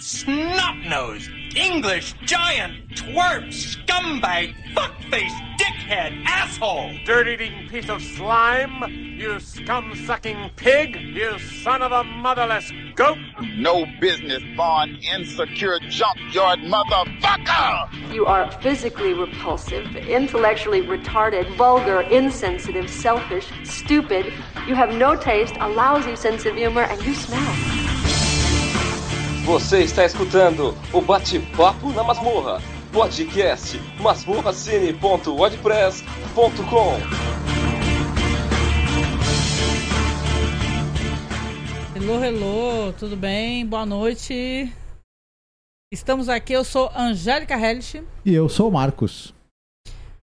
snot-nosed, English giant, twerp, scumbag, fuckface, dickhead, asshole! Dirt-eating piece of slime! You scum-sucking pig! You son of a motherless goat! No business born insecure junkyard motherfucker! You are physically repulsive, intellectually retarded, vulgar, insensitive, selfish, stupid. You have no taste, a lousy sense of humor, and you smell. Você está escutando o Bate-Papo na Masmorra, podcast masmorracine.wordpress.com. Hello, hello, tudo bem? Boa noite. Estamos aqui, eu sou Angélica Hellish. E eu sou o Marcos.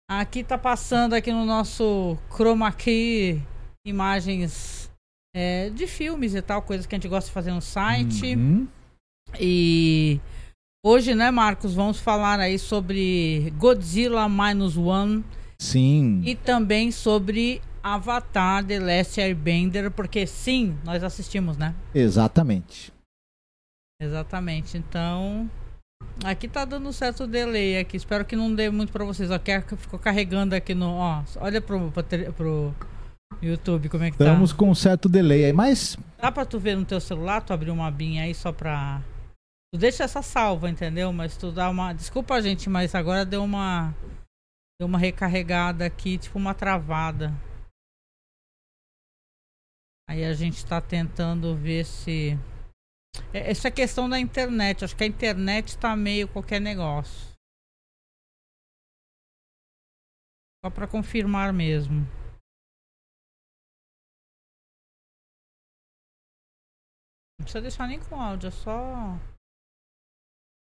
Aqui tá passando aqui no nosso Chroma Key imagens é, de filmes e tal, coisas que a gente gosta de fazer no site. Uhum. E hoje, né, Marcos, vamos falar aí sobre Godzilla Minus One Sim. e também sobre Avatar The Last Airbender, porque sim, nós assistimos, né? Exatamente. Exatamente. Então, aqui tá dando certo delay aqui. Espero que não dê muito pra vocês. Ó, que ficou carregando aqui no, ó, olha pro, pro, YouTube como é que Estamos tá. com um certo delay aí, mas Dá pra tu ver no teu celular, tu abrir uma abinha aí só pra Tu deixa essa salva, entendeu? Mas tu dá uma. Desculpa, gente, mas agora deu uma. Deu uma recarregada aqui, tipo uma travada. Aí a gente tá tentando ver se. É- Essa é questão da internet. Acho que a internet tá meio qualquer negócio. Só pra confirmar mesmo. Não precisa deixar nem com áudio, é só.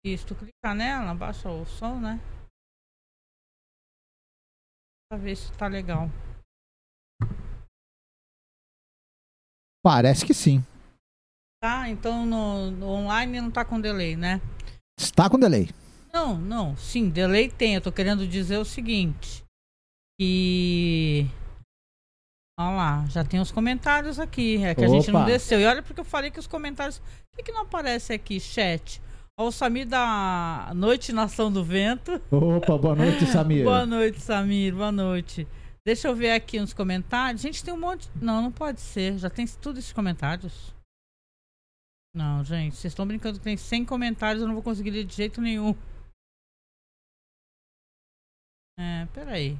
Isso, tu clicar nela, baixa o som, né? Pra ver se tá legal. parece que sim. Tá, então no, no online não tá com delay, né? Está com delay. Não, não, sim, delay tem. Eu tô querendo dizer o seguinte. Que. Olha lá, já tem os comentários aqui. É que a gente não Opa. desceu. E olha porque eu falei que os comentários. Por que, que não aparece aqui, chat? Ó, o Samir da Noite Nação do Vento. Opa, boa noite, Samir. Boa noite, Samir. Boa noite. Deixa eu ver aqui nos comentários. Gente, tem um monte. Não, não pode ser. Já tem tudo esses comentários. Não, gente, vocês estão brincando que tem 100 comentários, eu não vou conseguir ler de jeito nenhum. É, peraí.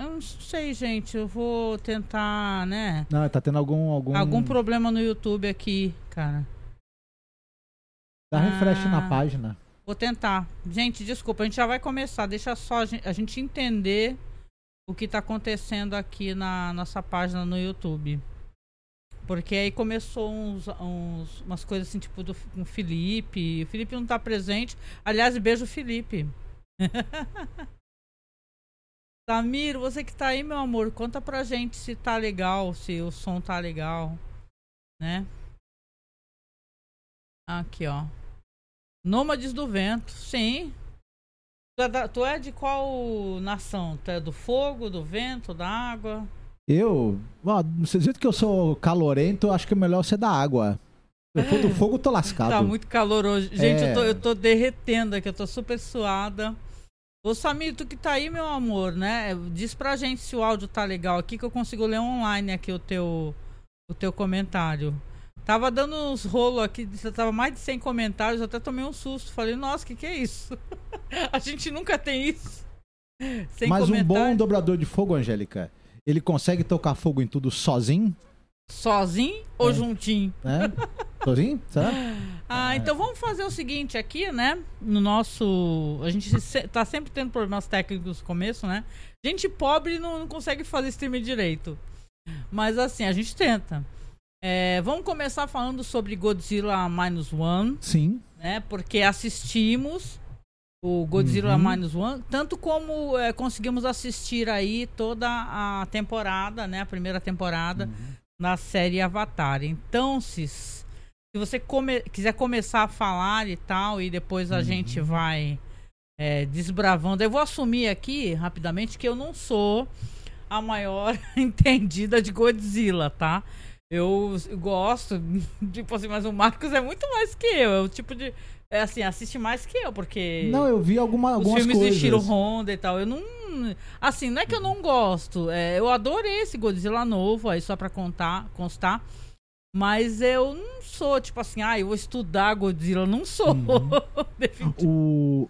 Eu não sei, gente. Eu vou tentar, né? Não, tá tendo algum algum Algum problema no YouTube aqui, cara. Dá refresh Ah. na página. Vou tentar. Gente, desculpa, a gente já vai começar. Deixa só a gen- a gente entender o que tá acontecendo aqui na nossa página no YouTube. Porque aí começou uns, uns- umas coisas assim, tipo, do, com o Felipe. O Felipe não tá presente. Aliás, beijo, Felipe. Samir, você que tá aí, meu amor, conta pra gente se tá legal, se o som tá legal, né? Aqui, ó. Nômades do Vento, sim. Tu é, da- tu é de qual nação? Tu é do fogo, do vento, da água? Eu, do jeito que eu sou calorento, acho que é melhor ser da água. Eu for do fogo, eu tô lascado. Tá muito calor hoje. Gente, É. eu, tô, eu tô derretendo aqui, eu tô super suada. Ô Samir, tu que tá aí, meu amor, né? Diz pra gente se o áudio tá legal aqui, que eu consigo ler online aqui o teu, o teu comentário. Tava dando uns rolos aqui, tava mais de 100 comentários, até tomei um susto. Falei, nossa, que que é isso? A gente nunca tem isso. Sem Mas um bom dobrador de fogo, Angélica, ele consegue tocar fogo em tudo sozinho, Sozinho ou É. juntinho? né? sozinho, será? Ah, então vamos fazer o seguinte aqui, né? No nosso. A gente se- tá sempre tendo problemas técnicos no começo, né? Gente pobre não, não consegue fazer streaming direito. Mas assim, a gente tenta. É, vamos começar falando sobre Godzilla Minus One, Sim. né? Porque assistimos o Godzilla Uhum. Minus One, tanto como é, conseguimos assistir aí toda a temporada, né? A primeira temporada Uhum. na série Avatar. Então, se, se você come- quiser começar a falar e tal, e depois a Uhum. gente vai é, desbravando. Eu vou assumir aqui, rapidamente, que eu não sou a maior entendida de Godzilla, tá? Eu gosto, tipo assim, mas o Marcos é muito mais que eu. É o tipo de. É assim, assiste mais que eu, porque. Não, eu vi alguma, algumas filmes coisas. do Shiro Honda e tal. Eu não. Assim, não é que eu não gosto. é, eu adorei esse Godzilla novo, aí só pra contar, constar. Mas eu não sou, tipo assim, ah, eu vou estudar Godzilla. Não sou. Uhum. O.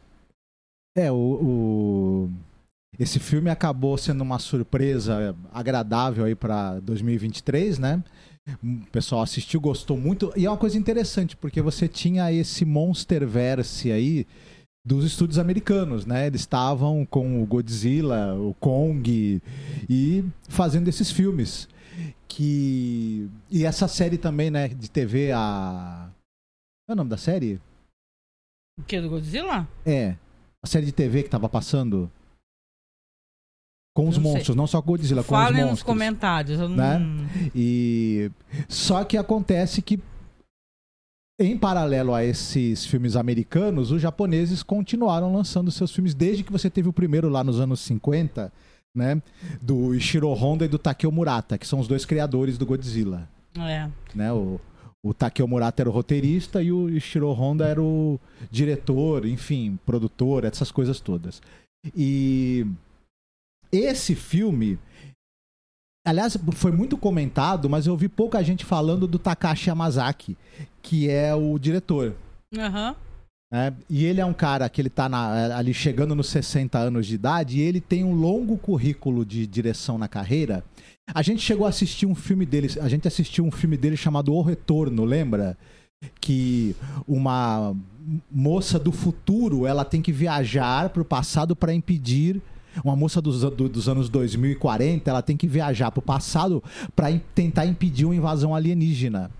É, o, o- Esse filme acabou sendo uma surpresa agradável aí pra 2023, né? O pessoal assistiu, gostou muito. E é uma coisa interessante, porque você tinha esse Monsterverse aí dos estúdios americanos, né? Eles estavam com o Godzilla, o Kong e fazendo esses filmes. Que. E essa série também, né, de TV, a. Qual é o nome da série? O que, do Godzilla? É. A série de TV que tava passando. Com os não sei. monstros, não só Godzilla, com os Falem nos monstros. comentários. Eu não... Né? E só que acontece que em paralelo a esses filmes americanos, os japoneses continuaram lançando seus filmes desde que você teve o primeiro lá nos anos 50, né, do Ishiro Honda e do Takeo Murata, que são os dois criadores do Godzilla, É. né? O, o Takeo Murata era o roteirista e o Ishiro Honda era o diretor, enfim, produtor, essas coisas todas. E esse filme, aliás, foi muito comentado, mas eu vi pouca gente falando do Takashi Yamazaki, que é o diretor. Aham. né? E ele é um cara que ele tá na- ali chegando nos 60 anos de idade e ele tem um longo currículo de direção na carreira. A gente chegou a assistir um filme dele, a gente assistiu um filme dele chamado O Retorno, lembra? Que uma moça do futuro, ela tem que viajar para o passado para impedir uma moça dos, do- dos anos 2040, ela tem que viajar para o passado para tentar impedir uma invasão alienígena.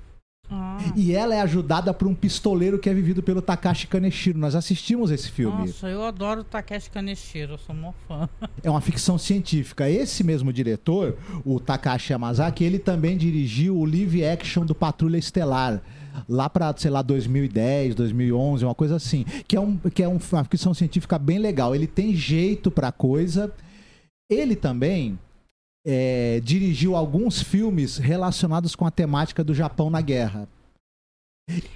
Ah. E ela é ajudada por um pistoleiro que é vivido pelo Takashi Kaneshiro. Nós assistimos esse filme. Nossa, eu adoro o Takeshi Kaneshiro, eu sou mó fã. É uma ficção científica. Esse mesmo diretor, o Takashi Yamazaki, ele também dirigiu o live action do Patrulha Estelar. Lá pra, sei lá, 2010, 2011, uma coisa assim. Que é, um, que é um- uma ficção científica bem legal. Ele tem jeito pra coisa. Ele também é, dirigiu alguns filmes relacionados com a temática do Japão na guerra.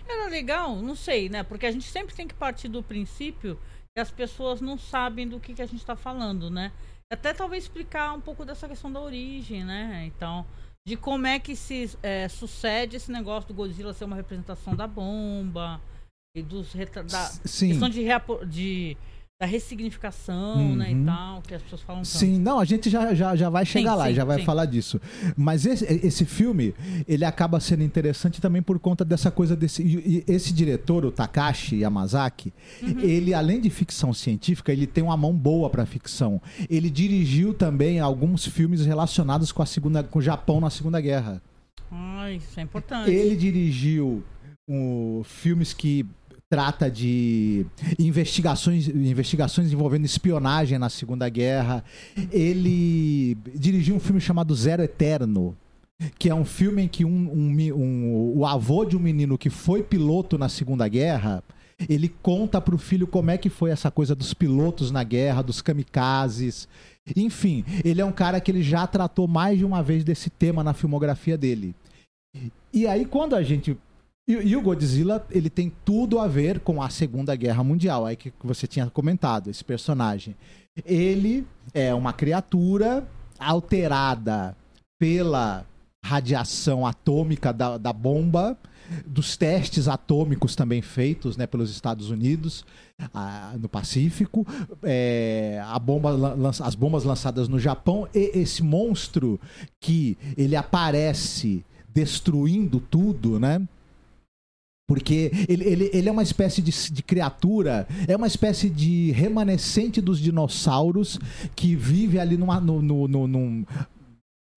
Era legal, não sei, né? Porque a gente sempre tem que partir do princípio que as pessoas não sabem do que, que a gente tá falando, né? Até talvez explicar um pouco dessa questão da origem, né? Então, de como é que se é, sucede esse negócio do Godzilla ser uma representação da bomba e dos da Sim. questão de, de da ressignificação, né, e Uhum. tal, que as pessoas falam tanto. Sim, não, a gente já, já, já vai chegar Sim, lá, sim, já vai sim. falar disso. Mas esse, esse filme, ele acaba sendo interessante também por conta dessa coisa desse. e- e Esse diretor, o Takashi Yamazaki, Uhum. ele, além de ficção científica, ele tem uma mão boa pra ficção. Ele dirigiu também alguns filmes relacionados com a segunda, com o Japão na Segunda Guerra. Ai, isso é importante. Ele dirigiu um, filmes que trata de investigações, investigações envolvendo espionagem na Segunda Guerra. Ele dirigiu um filme chamado Zero Eterno, que é um filme em que um, um um- o avô de um menino que foi piloto na Segunda Guerra ele conta pro filho como é que foi essa coisa dos pilotos na guerra, dos kamikazes. Enfim, ele é um cara que ele já tratou mais de uma vez desse tema na filmografia dele. E aí, quando a gente. E, e o Godzilla, ele tem tudo a ver com a Segunda Guerra Mundial, aí que você tinha comentado, esse personagem. Ele é uma criatura alterada pela radiação atômica da, da bomba, dos testes atômicos também feitos né, pelos Estados Unidos ah, no Pacífico, é, a bomba, lan- lança- as bombas lançadas no Japão, e esse monstro que ele aparece destruindo tudo, né? Porque ele, ele, ele é uma espécie de, de criatura, é uma espécie de remanescente dos dinossauros que vive ali numa, no, no, no, num-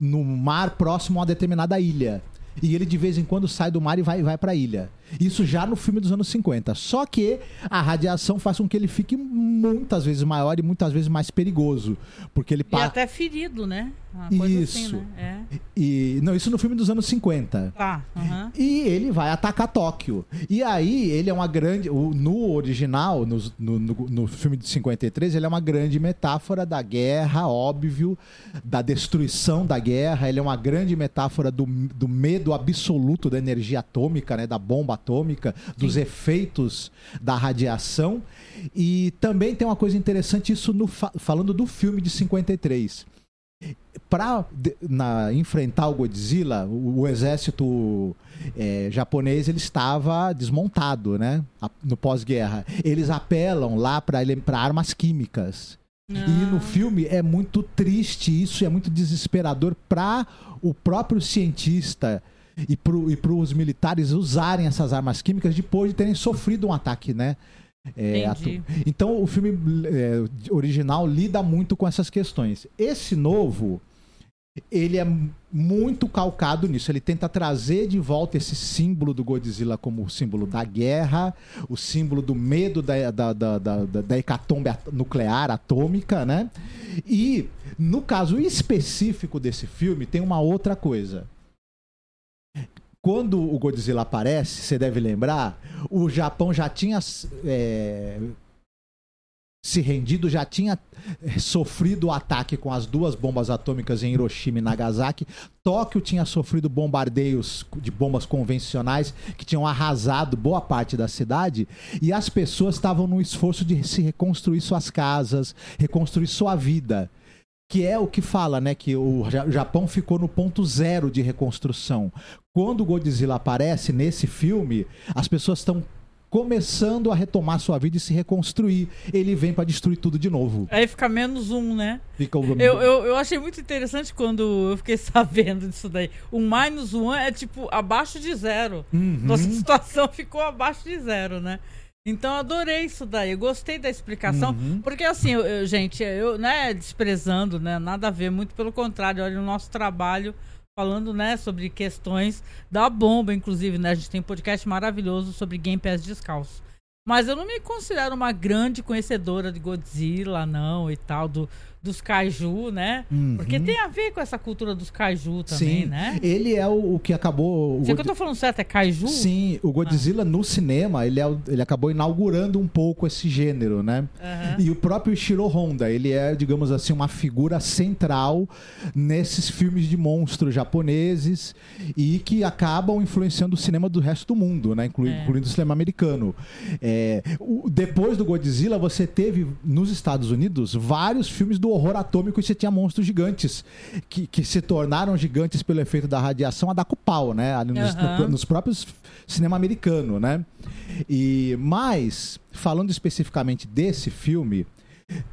no mar próximo a uma determinada ilha. E ele de vez em quando sai do mar e vai, vai pra ilha. Isso já no filme dos anos 50. Só que a radiação faz com que ele fique muitas vezes maior e muitas vezes mais perigoso. Porque ele E passa. até ferido, né? Assim, Isso. né? E, não, isso no filme dos anos 50. É. Tá. E ele vai atacar Tóquio. E aí, ele é uma grande. no original, no, no, no- no filme de 53, ele é uma grande metáfora da guerra, óbvio, da destruição da guerra. Ele é uma grande metáfora do, do medo absoluto da energia atômica, né, da bomba atômica, dos efeitos da radiação. E também tem uma coisa interessante, isso no, fa- falando do filme de 53 para enfrentar o Godzilla, o, o exército é, japonês ele estava desmontado, né? A- No pós-guerra, eles apelam lá para armas químicas. E Ah. no filme é muito triste isso, é muito desesperador para o próprio cientista e para os militares usarem essas armas químicas depois de terem sofrido um ataque, né? É, atu- Então o filme é, original lida muito com essas questões. Esse novo, ele é muito calcado nisso. Ele tenta trazer de volta esse símbolo do Godzilla como o símbolo da guerra, o símbolo do medo da, da, da, da, da- hecatombe at- nuclear, atômica, né? E, no caso específico desse filme, tem uma outra coisa. Quando o Godzilla aparece, você deve lembrar, o Japão já tinha é, se rendido, já tinha eh, sofrido o ataque com as duas bombas atômicas em Hiroshima e Nagasaki. Tóquio tinha sofrido bombardeios de bombas convencionais que tinham arrasado boa parte da cidade e as pessoas estavam no esforço de se reconstruir suas casas, reconstruir sua vida. Que é o que fala, né? Que o Ja- Japão ficou no ponto zero de reconstrução. Quando o Godzilla aparece nesse filme, as pessoas estão começando a retomar sua vida e se reconstruir. Ele vem pra destruir tudo de novo. Aí fica menos um, né? Fica o... Eu, eu, eu achei muito interessante quando eu fiquei sabendo disso daí. O minus one é tipo abaixo de zero. Uhum. Nossa situação ficou abaixo de zero, né? Então adorei isso daí, gostei da explicação, Uhum. porque assim, eu- eu- gente, eu, né, desprezando, né, nada a ver, muito pelo contrário, olha o nosso trabalho falando, né, sobre questões da bomba, inclusive, né, a gente tem um podcast maravilhoso sobre Game Pass descalço. Mas eu não me considero uma grande conhecedora de Godzilla, não, e tal, do, dos kaiju, né? Uhum. Porque tem a ver com essa cultura dos kaiju também, Sim, né? ele é o, o que acabou... o Será que eu God- tô falando certo? É kaiju? Sim, o Godzilla no cinema, ele, é ele acabou inaugurando um pouco esse gênero, né? Aham. E o próprio Ishiro Honda, ele é, digamos assim, uma figura central nesses filmes de monstros japoneses e que acabam influenciando o cinema do resto do mundo, né? É. Incluindo o cinema americano. É, o- depois do Godzilla, você teve nos Estados Unidos vários filmes do horror atômico e você tinha monstros gigantes que, que se tornaram gigantes pelo efeito da radiação a dar com pau, né? Nos, Aham. no- nos próprios cinema americano, né? E mas falando especificamente desse filme,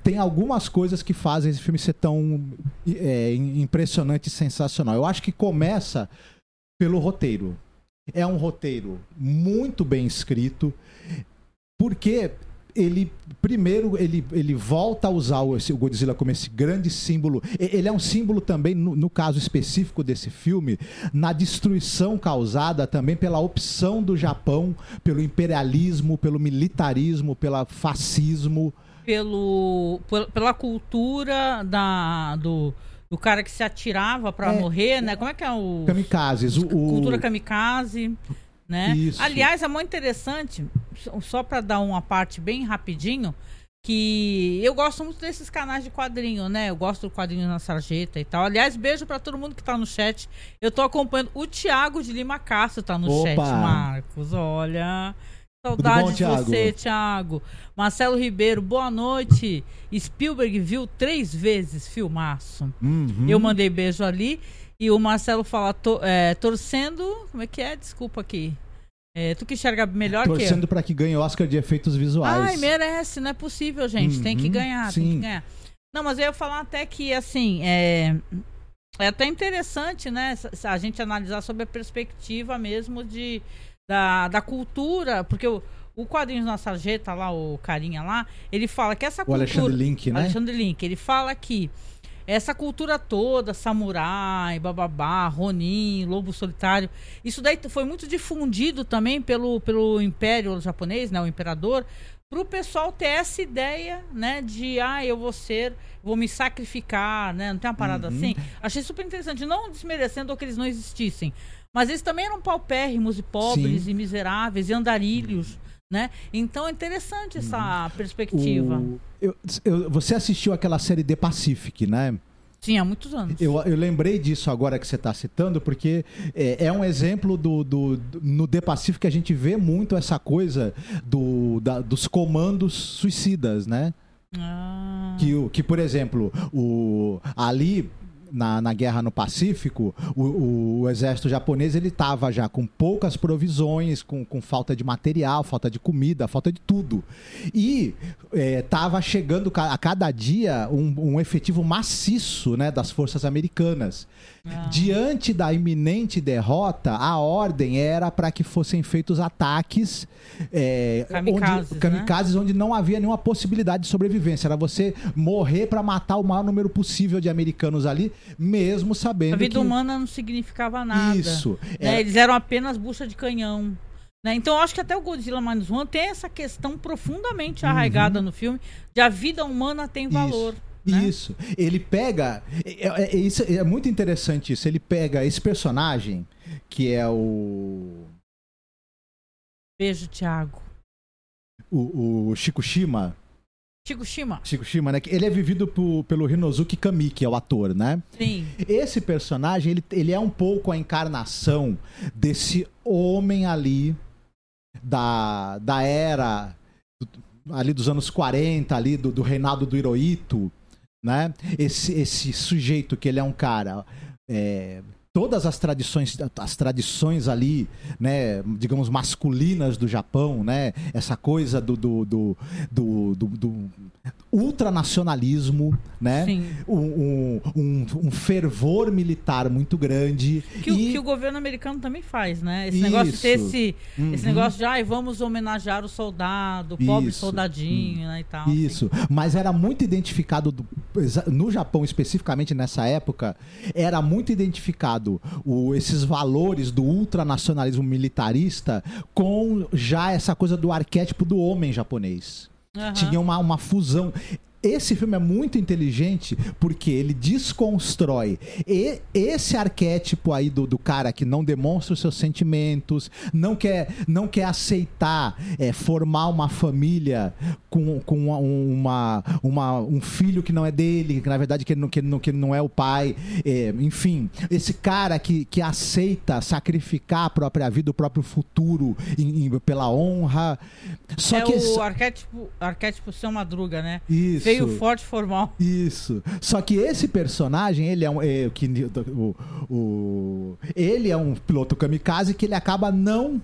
tem algumas coisas que fazem esse filme ser tão é, im- impressionante e sensacional. Eu acho que começa pelo roteiro. É um roteiro muito bem escrito, porque ele primeiro ele, ele volta a usar o, Godzilla como esse grande símbolo. Ele é um símbolo também, no, no caso específico desse filme, na destruição causada também pela opção do Japão, pelo imperialismo, pelo militarismo, pelo fascismo. pelo, pel- pela cultura da, do, do cara que se atirava pra É. morrer, né? Como é que é o. Kamikazes. O- Cultura kamikaze. Né? Isso. Aliás, é muito interessante, só- pra dar uma parte bem rapidinho, que eu gosto muito desses canais de quadrinho, né? Eu gosto do quadrinho na sarjeta e tal. Aliás, beijo pra todo mundo que tá no chat. Eu tô acompanhando. O Thiago de Lima Castro tá no Opa! chat, Marcos. Olha. Saudade bom, de Thiago? você, Thiago. Marcelo Ribeiro, boa noite. Spielberg viu três vezes filmaço. Uhum. Eu mandei beijo ali. E o Marcelo fala, to- é, torcendo. Como é que é? Desculpa aqui. É, tu que enxerga melhor que eu. Torcendo para que ganhe o Oscar de efeitos visuais. Ai, merece, não é possível, gente. Tem que Uhum, ganhar, tem sim. que ganhar. Não, mas eu ia falar até que, assim, é, é até interessante, né, a gente analisar sobre a perspectiva mesmo de, da, da cultura, porque o, o quadrinhos na sarjeta lá, o carinha lá, ele fala que essa O cultura... Alexandre Link, né? Alexandre Link, ele fala que essa cultura toda, samurai, bababá, ronin, lobo solitário, isso daí foi muito difundido também pelo, pelo império japonês, né, o imperador, para o pessoal ter essa ideia, né, de ah, eu vou ser, vou me sacrificar, né, não tem uma parada Uhum. assim. Achei super interessante, não desmerecendo que eles não existissem, mas eles também eram paupérrimos e pobres Sim. e miseráveis e andarilhos, né? Então é interessante essa perspectiva. O- eu- eu- você assistiu aquela série The Pacific, né? Sim, há muitos anos. Eu, eu lembrei disso agora que você está citando, porque é, é um exemplo do, do- do- no The Pacific a gente vê muito essa coisa do, da- dos comandos suicidas, né? Ah, Que, que por exemplo, o, ali na, na guerra no Pacífico, o, o exército japonês ele estava já com poucas provisões, com, com falta de material, falta de comida, falta de tudo. E estava chegando ca- a cada dia um, um efetivo maciço né, das forças americanas. Diante da iminente derrota, a ordem era para que fossem feitos ataques é, Kamikazes, onde, né? kamikazes onde não havia nenhuma possibilidade de sobrevivência. Era você morrer para matar o maior número possível de americanos ali, mesmo sabendo a vida que... humana não significava nada. Isso. né? Era- Eles eram apenas bucha de canhão. né? Então eu acho que até o Godzilla Minus One tem essa questão profundamente arraigada no filme de a vida humana tem valor. Isso. Né? Isso. Ele pega. É, é- é isso- é muito interessante isso. Ele pega esse personagem, que é o. Beijo, Thiago. O, o Shikushima. Chico Shima. Shikushima, né? que Ele é vivido por- pelo Rinozuki Kami, que é o ator, né? Sim. Esse personagem, ele, ele é um pouco a encarnação desse homem ali da, da era do- ali dos anos 40, ali do, do reinado do Hirohito, né? Esse, esse sujeito que ele é um cara é, todas as tradições as tradições ali, né, digamos masculinas do Japão, né? Essa coisa do do, do, do, do- do ultranacionalismo, né? Sim. Um, um, um- fervor militar muito grande. Que, o- e... que o governo americano também faz, né? Esse Isso. negócio de ter esse, esse Uhum. negócio de, ai, vamos homenagear o soldado, o pobre Isso. soldadinho, né, e tal. assim. Isso, mas era muito identificado do- no Japão especificamente nessa época, era muito identificado o- esses valores do ultranacionalismo militarista com já essa coisa do arquétipo do homem japonês. Aham. Tinha uma, uma fusão. Esse filme é muito inteligente porque ele desconstrói e- esse arquétipo aí do, do cara que não demonstra os seus sentimentos, não quer, não quer aceitar é, formar uma família com, com uma, uma, uma- um filho que não é dele, que na verdade que ele não, que ele não, que ele não é o pai. é, enfim, esse cara que, que aceita sacrificar a própria vida, o próprio futuro em- em- pela honra. Só é que o arquétipo, arquétipo seu madruga, né? Isso. Feio, forte, formal. Isso. Só que esse personagem, ele é um. é, que, o, o- ele é um piloto kamikaze que ele acaba não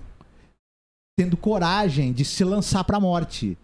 tendo coragem de se lançar pra morte.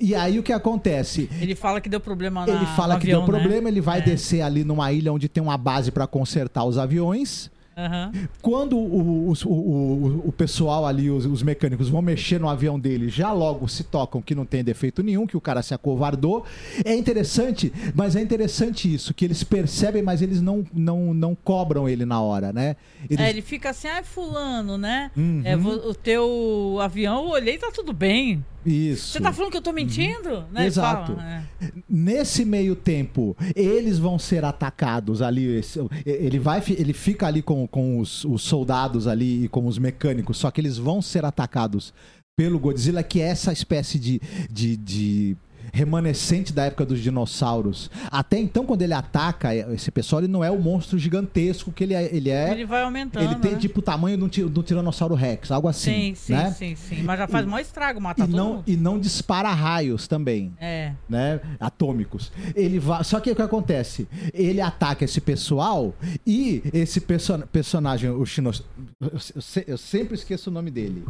E aí o que acontece? Ele fala que deu problema na Ele fala que avião, deu né? problema, ele vai É. descer ali numa ilha onde tem uma base pra consertar os aviões. Aham. Quando o, o, o, o pessoal ali, os, os mecânicos, vão mexer no avião dele, já logo se tocam que não tem defeito nenhum, que o cara se acovardou. É interessante, mas é interessante isso, que eles percebem, mas eles não, não, não cobram ele na hora, né? Eles- É, ele fica assim, ai, fulano, né? Uhum. É, o teu avião, eu olhei, tá tudo bem. Isso. Você tá falando que eu tô mentindo? Né? Ele Exato. fala, é. Nesse meio tempo, eles vão ser atacados ali. Ele vai, ele fica ali com, com os, os soldados ali e com os mecânicos, só que eles vão ser atacados pelo Godzilla, que é essa espécie de, de, de remanescente da época dos dinossauros. Até então, quando ele ataca esse pessoal, ele não é o monstro gigantesco que ele é. Ele, é, Ele vai aumentando. ele tem né? tipo o tamanho um, ti- do Tiranossauro Rex, algo assim. Sim, sim, né? sim, sim. Mas já faz E- maior estrago matar E todo não, mundo. e não dispara raios também É. né, atômicos. Ele vai, só que o que acontece? Ele ataca esse pessoal e esse perso- personagem, o Shino, eu, se- eu sempre esqueço o nome dele.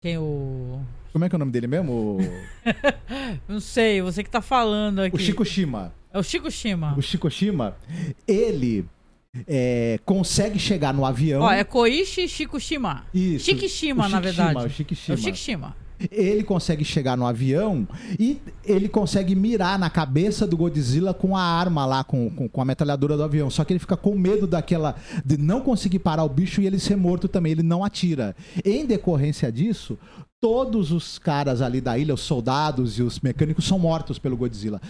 Tem o. Como é que é o nome dele mesmo? Não sei, você que tá falando aqui. o Shikushima. É o Chico Shima. O Shikushima, ele é, consegue chegar no avião. Ó, é Koichi Shikushima. Isso. Shikishima, na verdade. o Shikishima. É o Shikishima. Ele consegue chegar no avião e ele consegue mirar na cabeça do Godzilla com a arma lá, com, com, com a metralhadora do avião. Só que ele fica com medo daquela. de não conseguir parar o bicho e ele ser morto também. Ele não atira. Em decorrência disso, todos os caras ali da ilha, os soldados e os mecânicos, são mortos pelo Godzilla.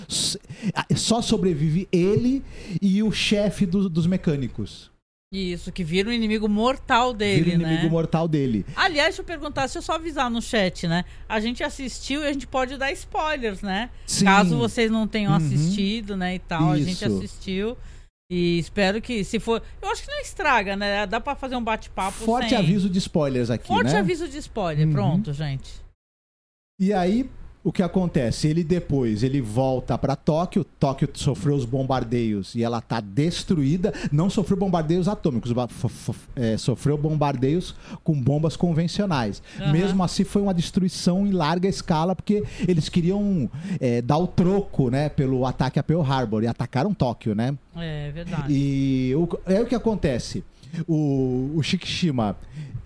Só sobrevive ele e o chefe do- dos mecânicos. Isso, que vira um inimigo mortal dele, Vira o inimigo né? mortal dele. Aliás, deixa eu perguntar, se eu só avisar no chat, né? A gente assistiu e a gente pode dar spoilers, né? Sim. Caso vocês não tenham Uhum. assistido, né, e tal. A gente Isso. assistiu. E espero que, se for. Eu acho que não estraga, né? Dá pra fazer um bate-papo. Forte sem- aviso de spoilers aqui, Forte né? aviso de spoiler. Uhum. Pronto, gente. E aí, o que acontece? Ele depois, ele volta pra Tóquio, Tóquio sofreu os bombardeios e ela tá destruída, não sofreu bombardeios atômicos, é, sofreu bombardeios com bombas convencionais. Aham. Mesmo assim, foi uma destruição em larga escala, porque eles queriam é, dar o troco, né, pelo ataque a Pearl Harbor, e atacaram Tóquio, né? É verdade. E o, é o que acontece. O, o Shikishima,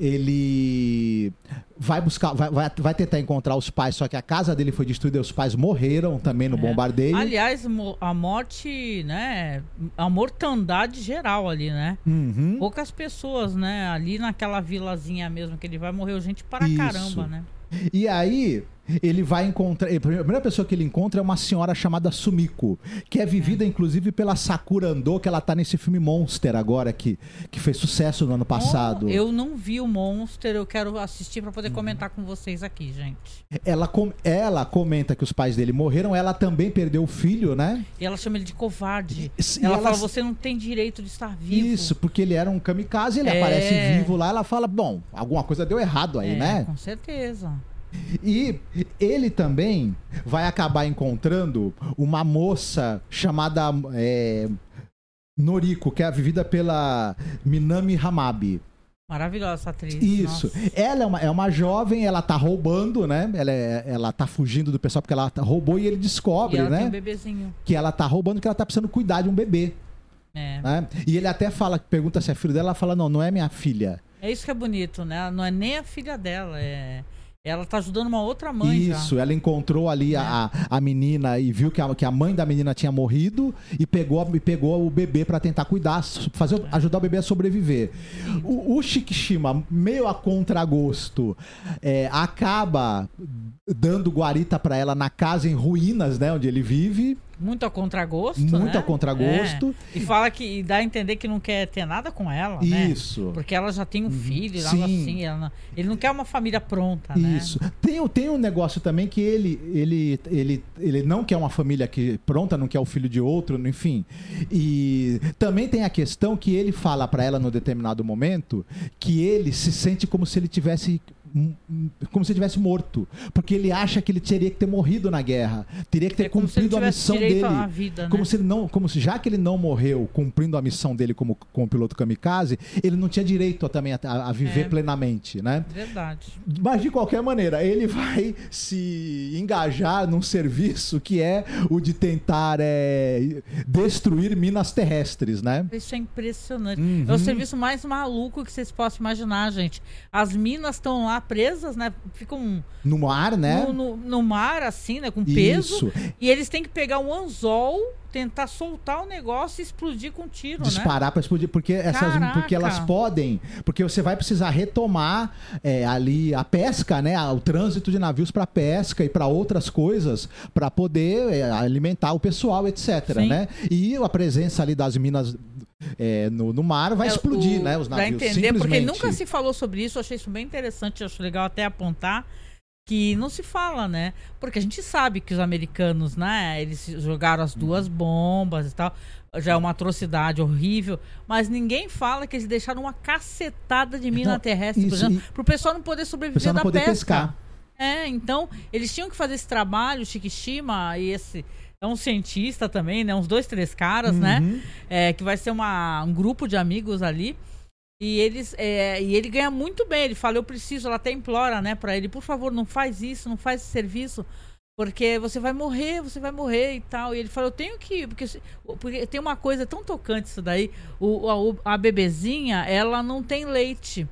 ele vai buscar, vai, vai, vai tentar encontrar os pais, só que a casa dele foi destruída e os pais morreram também no É. bombardeio. Aliás, a morte, né? A mortandade geral ali, né? Uhum. Poucas pessoas, né? Ali naquela vilazinha mesmo que ele vai, morreu gente para Isso. caramba, né? E aí, ele vai encontrar. A primeira pessoa que ele encontra é uma senhora chamada Sumiko, que é vivida inclusive pela Sakura Ando, que ela tá nesse filme Monster agora, que, que fez sucesso no ano passado. Oh, eu não vi o Monster, eu quero assistir pra poder comentar com vocês aqui, gente. Ela, com- ela comenta que os pais dele morreram, ela também perdeu o filho, né? E ela chama ele de covarde. E ela, ela- fala: você não tem direito de estar vivo. Isso, porque ele era um kamikaze, ele É. aparece vivo lá, ela fala, bom, alguma coisa deu errado aí, É, né? Com certeza. E ele também vai acabar encontrando uma moça chamada é, Noriko, que é vivida pela Minami Hamabi. Maravilhosa essa atriz. Isso. Nossa. Ela é uma, é uma jovem, ela tá roubando, né? Ela, é- ela tá fugindo do pessoal porque ela tá- roubou e ele E descobre, ela tem né? um bebezinho. Que ela tá roubando, que ela tá precisando cuidar de um bebê. É. né? E ele até fala, pergunta se é filho dela, ela fala, não, não é minha filha. é isso que é bonito, né? Ela Não é nem a filha dela, é. Ela tá ajudando uma outra mãe Isso, já. ela encontrou ali a, a menina e viu que a, que a mãe da menina tinha morrido e pegou, e pegou o bebê pra tentar cuidar, fazer, ajudar o bebê a sobreviver. O, o Shikishima, meio a contragosto, é, acaba dando guarita pra ela na casa em ruínas, né, onde ele vive. Muito a contragosto. Muito né? a contragosto. É. E fala que. E dá a entender que não quer ter nada com ela, né? Isso. Porque ela já tem um filho, Sim. algo assim. ela não- ele não quer uma família pronta, né? Isso. Tem, o- tem um negócio também que ele, ele, ele, ele não quer uma família que pronta, não quer o filho de outro, enfim. E também tem a questão que ele fala pra ela no determinado momento que ele se sente como se ele tivesse como se ele tivesse morto, porque ele acha que ele teria que ter morrido na guerra, teria que ter É cumprido a missão dele. à vida, né? Como se ele não, como se já que ele não morreu cumprindo a missão dele como, como piloto kamikaze, ele não tinha direito a, também a, a viver É. plenamente, né? Verdade. Mas de qualquer maneira, ele vai se engajar num serviço que é o de tentar é, destruir minas terrestres, né? Isso é impressionante. Uhum. É o serviço mais maluco que vocês possam imaginar, gente. As minas estão lá presas, né? Ficam No mar, né? no, no- no mar, assim, né? Com peso. Isso. E eles têm que pegar um anzol, tentar soltar o negócio e explodir com tiro, né? Disparar para explodir, porque essas, Caraca. porque elas podem, porque você vai precisar retomar é, ali a pesca, né, o trânsito de navios para pesca e para outras coisas, para poder é, alimentar o pessoal, etc, Sim. né? E a presença ali das minas é, no, no mar vai É, explodir, o- né, os Pra navios. entender, porque nunca se falou sobre isso, eu achei isso bem interessante, acho legal até apontar que não se fala, né? Porque a gente sabe que os americanos, né, eles jogaram as duas Uhum. bombas e tal, já é uma atrocidade horrível, mas ninguém fala que eles deixaram uma cacetada de mina Não, terrestre, por isso, exemplo, e- pro pessoal não poder sobreviver pessoal não da poder pesca. pescar. É, então, eles tinham que fazer esse trabalho, o Shikishima e esse é um cientista também, né? Uns dois, três caras, né? Uhum. É, que vai ser uma, um grupo de amigos ali. E eles é, e ele ganha muito bem. Ele fala, eu preciso, ela até implora, né, pra ele, por favor, não faz isso, não faz esse serviço. Porque você vai morrer, você vai morrer e tal. E ele fala, eu tenho que ir, porque, porque tem uma coisa tão tocante isso daí. O, a, a bebezinha, ela não tem leite.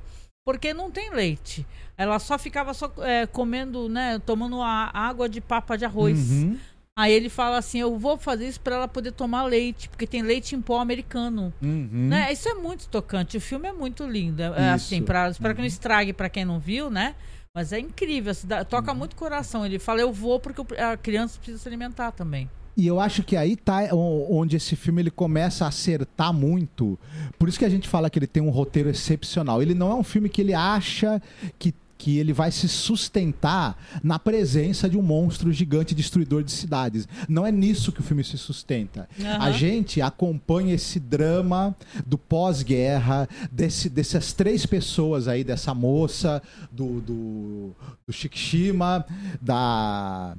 porque não tem leite. Ela só ficava só é, comendo, né, tomando a água de papa de arroz. Uhum. Aí ele fala assim: Eu vou fazer isso para ela poder tomar leite, porque tem leite em pó americano. Uhum. Né? Isso é muito tocante. O filme é muito lindo. É, assim, pra, espero que não estrague para quem não viu, né? Mas é incrível. assim, dá- toca muito coração. Ele fala: Eu vou porque a criança precisa se alimentar também. E eu acho que aí tá onde esse filme ele começa a acertar muito. Por isso que a gente fala que ele tem um roteiro excepcional. Ele não é um filme que ele acha que que ele vai se sustentar na presença de um monstro gigante destruidor de cidades. Não é nisso que o filme se sustenta. Aham. A gente acompanha esse drama do pós-guerra, desse, dessas três pessoas aí, dessa moça, do, do, do Shikishima, da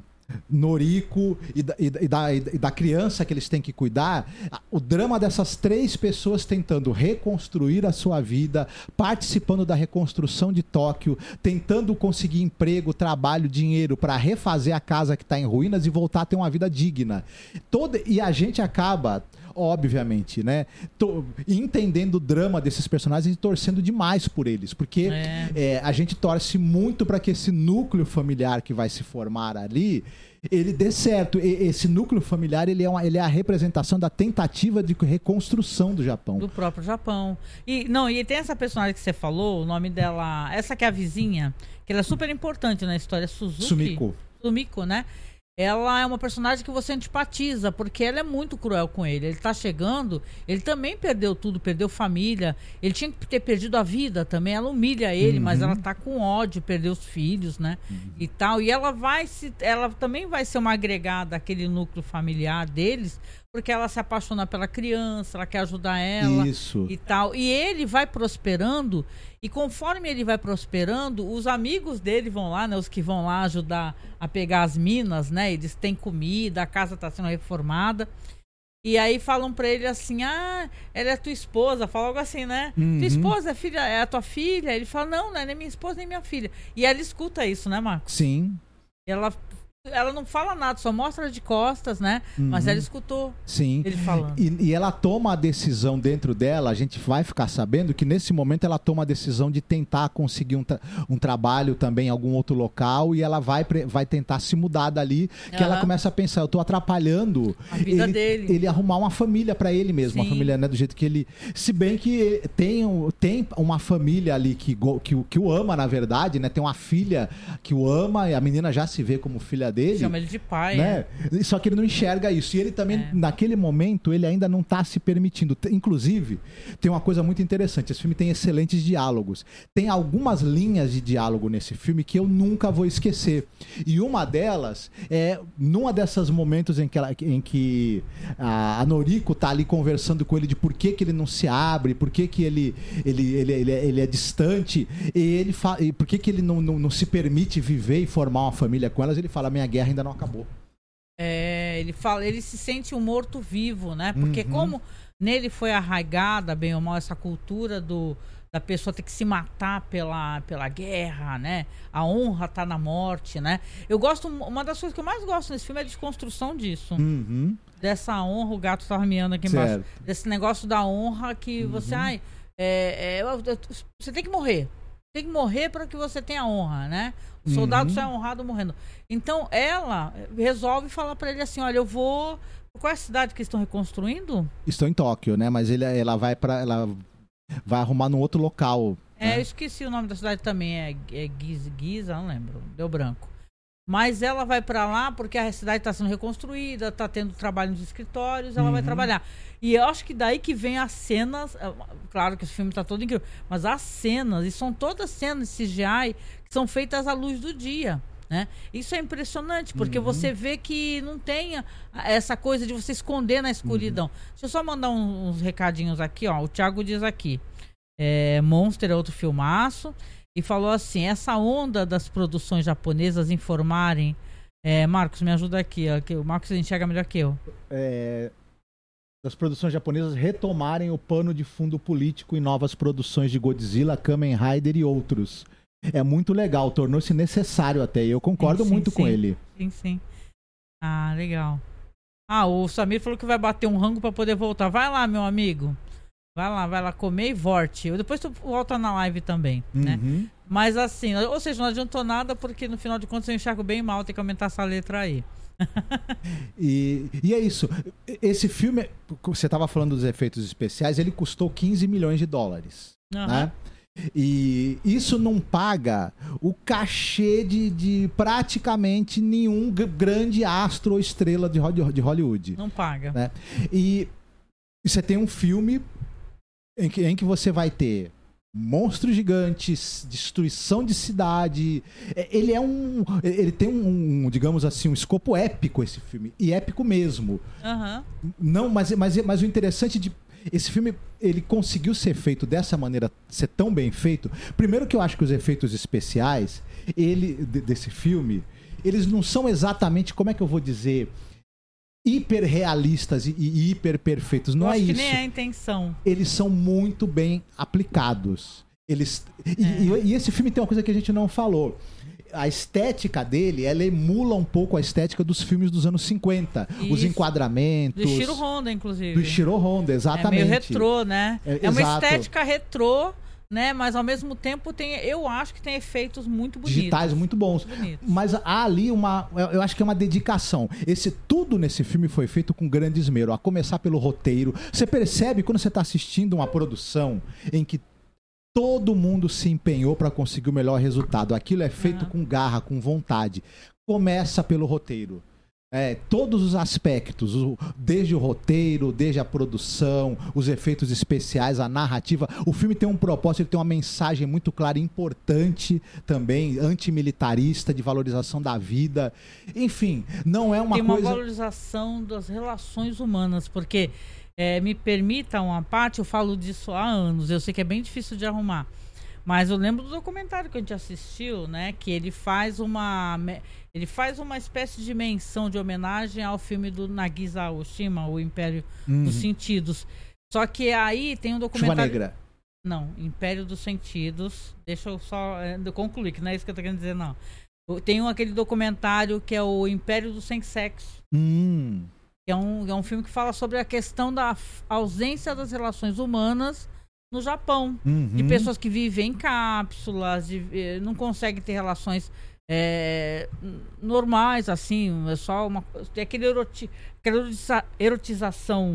Noriko e da, e da- e da- criança que eles têm que cuidar, o drama dessas três pessoas tentando reconstruir a sua vida, participando da reconstrução de Tóquio, tentando conseguir emprego, trabalho, dinheiro para refazer a casa que está em ruínas e voltar a ter uma vida digna. Toda, e a gente acaba obviamente, né? to- entendendo o drama desses personagens e torcendo demais por eles, porque É. é, a gente torce muito para que esse núcleo familiar que vai se formar ali ele dê certo. E- esse núcleo familiar ele é, uma- ele é a representação da tentativa de reconstrução do Japão. Do próprio Japão. E não, e tem essa personagem que você falou, o nome dela. Essa que é a vizinha, que ela é super importante na história, Suzuki. Sumiko. Sumiko, né? Ela é uma personagem que você antipatiza, porque ela é muito cruel com ele. Ele tá chegando, ele também perdeu tudo, perdeu família. Ele tinha que ter perdido a vida também. Ela humilha ele, mas ela tá com ódio, perdeu os filhos, né? E tal. E ela vai se. Ela também vai ser uma agregada àquele núcleo familiar deles, porque ela se apaixona pela criança, ela quer ajudar ela Isso. e tal. E ele vai prosperando, e conforme ele vai prosperando, os amigos dele vão lá, né? Os que vão lá ajudar a pegar as minas, né? Eles têm comida, a casa está sendo reformada. E aí falam pra ele assim: Ah, ela é tua esposa. Fala algo assim, né? Uhum. Tua esposa é, filha, é a tua filha? Ele fala: Não, não é nem minha esposa nem minha filha. E ela escuta isso, né, Marcos? Sim, Ela, ela não fala nada, só mostra de costas, né? Mas ela escutou sim. ele falando. E, e ela toma a decisão dentro dela, a gente vai ficar sabendo que nesse momento ela toma a decisão de tentar conseguir um, tra- um trabalho também em algum outro local e ela vai, vai tentar se mudar dali, que ela Aham. começa a pensar, eu tô atrapalhando A vida ele, dele. ele arrumar uma família pra ele mesmo, uma Sim. família né, do jeito que ele... Se bem que tem, tem uma família ali que, que, o- que o ama, na verdade, né? Tem uma filha que o ama e a menina já se vê como filha dele Chama ele de pai. né? é. Só que ele não enxerga isso. E ele também, É. naquele momento, ele ainda não está se permitindo. Inclusive, tem uma coisa muito interessante. Esse filme tem excelentes diálogos. Tem algumas linhas de diálogo nesse filme que eu nunca vou esquecer. E uma delas é numa dessas momentos em que, ela- em que a, Noriko tá ali conversando com ele de por que, que ele não se abre, por que, que ele, ele, ele, ele, é, ele é distante, e ele e por que, que ele não, não, não se permite viver e formar uma família com elas. Ele fala: minha guerra ainda não acabou. É, ele fala, ele se sente um morto-vivo, né? Porque Uhum. como nele foi arraigada, bem ou mal, essa cultura do da pessoa ter que se matar pela, pela guerra, né? A honra tá na morte, né? Eu gosto, uma das coisas que eu mais gosto nesse filme é a desconstrução disso. Uhum. Dessa honra, o gato tava miando aqui embaixo. Certo. Desse negócio da honra que você, ai, é, é, você tem que morrer. Tem que morrer para que você tenha honra, né? O soldado Uhum. só é honrado morrendo. Então ela resolve falar para ele assim: olha, eu vou. Qual é a cidade que estão reconstruindo? Estou em Tóquio, né? Mas ele, ela vai para ela vai arrumar num outro local. É, né? eu esqueci o nome da cidade também. É, é Giza, Giza, não lembro. Deu branco. Mas ela vai para lá porque a cidade está sendo reconstruída, está tendo trabalho nos escritórios, ela vai Uhum. trabalhar. E eu acho que daí que vem as cenas. é, Claro que esse filme está todo incrível, mas as cenas, e são todas cenas CGI que são feitas à luz do dia. Né? Isso é impressionante, porque Uhum. você vê que não tem essa coisa de você esconder na escuridão. Deixa eu só mandar uns recadinhos aqui, ó. O Thiago diz aqui. É, Monster é outro filmaço. E falou assim: essa onda das produções japonesas informarem. É, Marcos, me ajuda aqui, ó, que o Marcos enxerga melhor que eu. É, das produções japonesas retomarem o pano de fundo político em novas produções de Godzilla, Kamen Rider e outros. É muito legal, tornou-se necessário até. E eu concordo Sim, sim, muito com sim. ele. Sim, sim. Ah, legal. Ah, o Samir falou que vai bater um rango pra poder voltar. Vai lá, meu amigo. Vai lá, vai lá comer e volte. Depois tu volta na live também, né? Uhum. Mas assim, ou seja, não adiantou nada porque no final de contas eu enxergo bem mal ter que aumentar essa letra aí. E, e é isso. Esse filme, você estava falando dos efeitos especiais, ele custou 15 milhões de dólares. Aham. Né? E isso não paga o cachê de, de praticamente nenhum grande astro ou estrela de de Hollywood. Não paga. né? E você tem um filme em que, em que você vai ter monstros gigantes, destruição de cidade. É, Ele é um. Ele tem um, um, digamos assim, um escopo épico esse filme. E épico mesmo. Aham. Não, mas, mas, mas o interessante de. Esse filme, ele conseguiu ser feito dessa maneira, ser tão bem feito. Primeiro que eu acho que os efeitos especiais, ele de- desse filme, eles não são exatamente, como é que eu vou dizer, hiper realistas e, e hiper perfeitos. Não Eu é acho isso. que nem é a intenção. Eles são muito bem aplicados. Eles e, É. e- e esse filme tem uma coisa que a gente não falou. A estética dele, ela emula um pouco a estética dos filmes dos anos 50. Os Isso. enquadramentos. Do Shiro Honda, inclusive. Do Ishiro Honda, É exatamente. meio retrô, né? É, É, uma estética retrô, né? Mas ao mesmo tempo tem, eu acho que tem efeitos muito bonitos. Digitais muito bons. Bonitos. Mas há ali uma. eu- acho que é uma dedicação. Esse tudo nesse filme foi feito com grande esmero. A começar pelo roteiro. Você percebe quando você está assistindo uma produção em que todo mundo se empenhou para conseguir o melhor resultado. Aquilo é feito com garra, com vontade. Começa pelo roteiro. É, todos os aspectos, o- desde o roteiro, desde a produção, os efeitos especiais, a narrativa. O filme tem um propósito, ele tem uma mensagem muito clara e importante também, antimilitarista, de valorização da vida. Enfim, não é uma tem uma coisa. valorização das relações humanas, porque é, me permita uma parte, eu falo disso há anos, eu sei que é bem difícil de arrumar. Mas eu lembro do documentário que a gente assistiu, né? Que ele faz uma. Ele faz uma espécie de menção, de homenagem ao filme do Nagisa Oshima, O Império Uhum. dos Sentidos. Só que aí tem um Chuva documentário. Negra. Não, Império dos Sentidos. Deixa eu só é, eu concluir, que não é isso que eu tô querendo dizer, não. Tem um, aquele documentário que é o Império do Sem Sexo. Hum. Que é um, é um filme que fala sobre a questão da ausência das relações humanas no Japão. De Uhum. pessoas que vivem em cápsulas, de, eh, não conseguem ter relações n- normais, assim, é só uma. Tem aquele eroti, aquela erotiza- erotização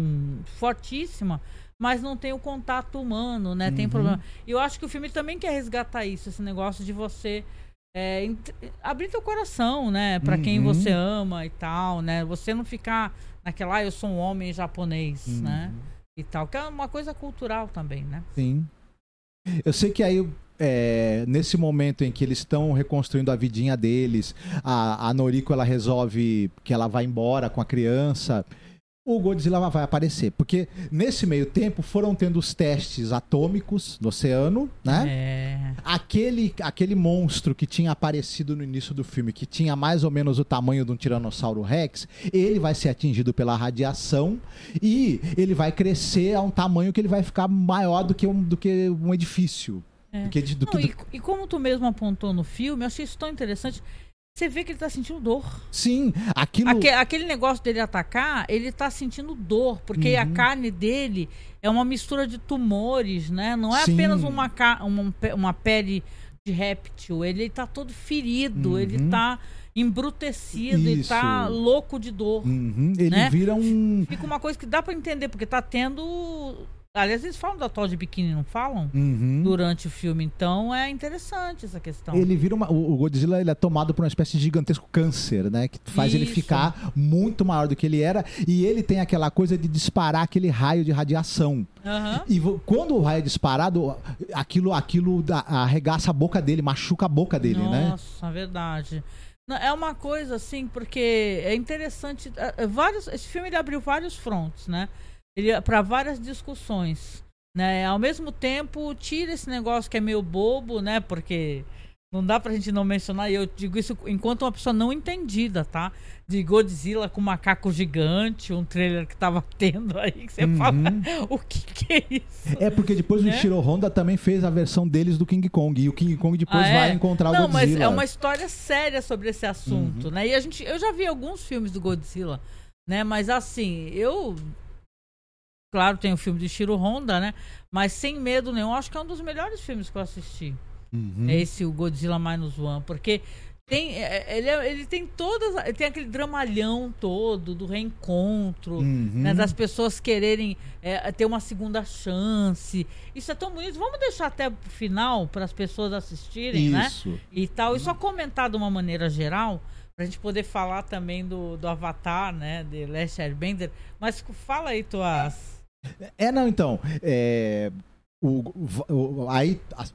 fortíssima, mas não tem o contato humano, né? Tem Uhum. problema. E eu acho que o filme também quer resgatar isso, esse negócio de você. eh, ent- abrir teu coração, né, Pra quem Uhum. você ama e tal, né? Você não ficar naquela, ah, eu sou um homem japonês, Uhum. né? E tal, que é uma coisa cultural também, né? Sim. Eu sei que aí, é, nesse momento em que eles estão reconstruindo a vidinha deles, a, a Noriko ela resolve que ela vai embora com a criança. O Godzilla vai aparecer. Porque nesse meio tempo foram tendo os testes atômicos no oceano, né? É. Aquele, aquele monstro que tinha aparecido no início do filme, que tinha mais ou menos o tamanho de um Tiranossauro Rex, ele vai ser atingido pela radiação e ele vai crescer a um tamanho que ele vai ficar maior do que um, do que um edifício. É. Do que, do Não, que- e, e como tu mesmo apontou no filme, eu achei isso tão interessante. Você vê que ele tá sentindo dor. Sim, aquilo. Aque- aquele negócio dele atacar, ele tá sentindo dor, porque a Uhum. carne dele é uma mistura de tumores, né? Não é Sim. apenas uma, uma, uma pele de réptil. Ele tá todo ferido, Uhum. ele tá embrutecido, ele tá Isso. louco de dor. Uhum, ele né? vira um. Fica uma coisa que dá pra entender, porque tá tendo. Aliás, eles falam da tal de biquíni, não falam? Uhum. Durante o filme. Então é interessante essa questão. Ele vira uma. O Godzilla ele é tomado por uma espécie de gigantesco câncer, né? Que faz ele Isso. ficar muito maior do que ele era. E ele tem aquela coisa de disparar aquele raio de radiação. Aham. E quando o raio é disparado, aquilo, aquilo arregaça a boca dele, machuca a boca dele, né? Nossa, verdade. É uma coisa assim, porque é interessante. é, é, vários, esse filme ele abriu vários frontes, né? Ele para várias discussões, né? Ao mesmo tempo, tira esse negócio que é meio bobo, né? Porque não dá pra gente não mencionar, e eu digo isso enquanto uma pessoa não entendida, tá? De Godzilla com macaco gigante, um trailer que tava tendo aí, que você Uhum. fala, o que que é isso? É porque depois o Né? Ishiro Honda também fez a versão deles do King Kong. E o King Kong depois Ah, é? vai encontrar Não, o Godzilla. mas é uma história séria sobre esse Uhum. assunto, né? E a gente, eu já vi alguns filmes do Godzilla, né? Mas assim, eu claro, tem o filme de Shiro Honda, né? Mas sem medo nenhum, acho que é um dos melhores filmes que eu assisti. Uhum. É esse, o Godzilla Minus One, porque tem, é, ele, é- ele tem todas. ele Tem aquele dramalhão todo do reencontro, Uhum. né, das pessoas quererem é, ter uma segunda chance. Isso é tão bonito. Vamos deixar até pro final para as pessoas assistirem, né? Isso. E tal. E só comentar de uma maneira geral, pra gente poder falar também do, do Avatar, né? De Last Airbender. Mas fala aí tuas. É, não, então. É, o, o- aí a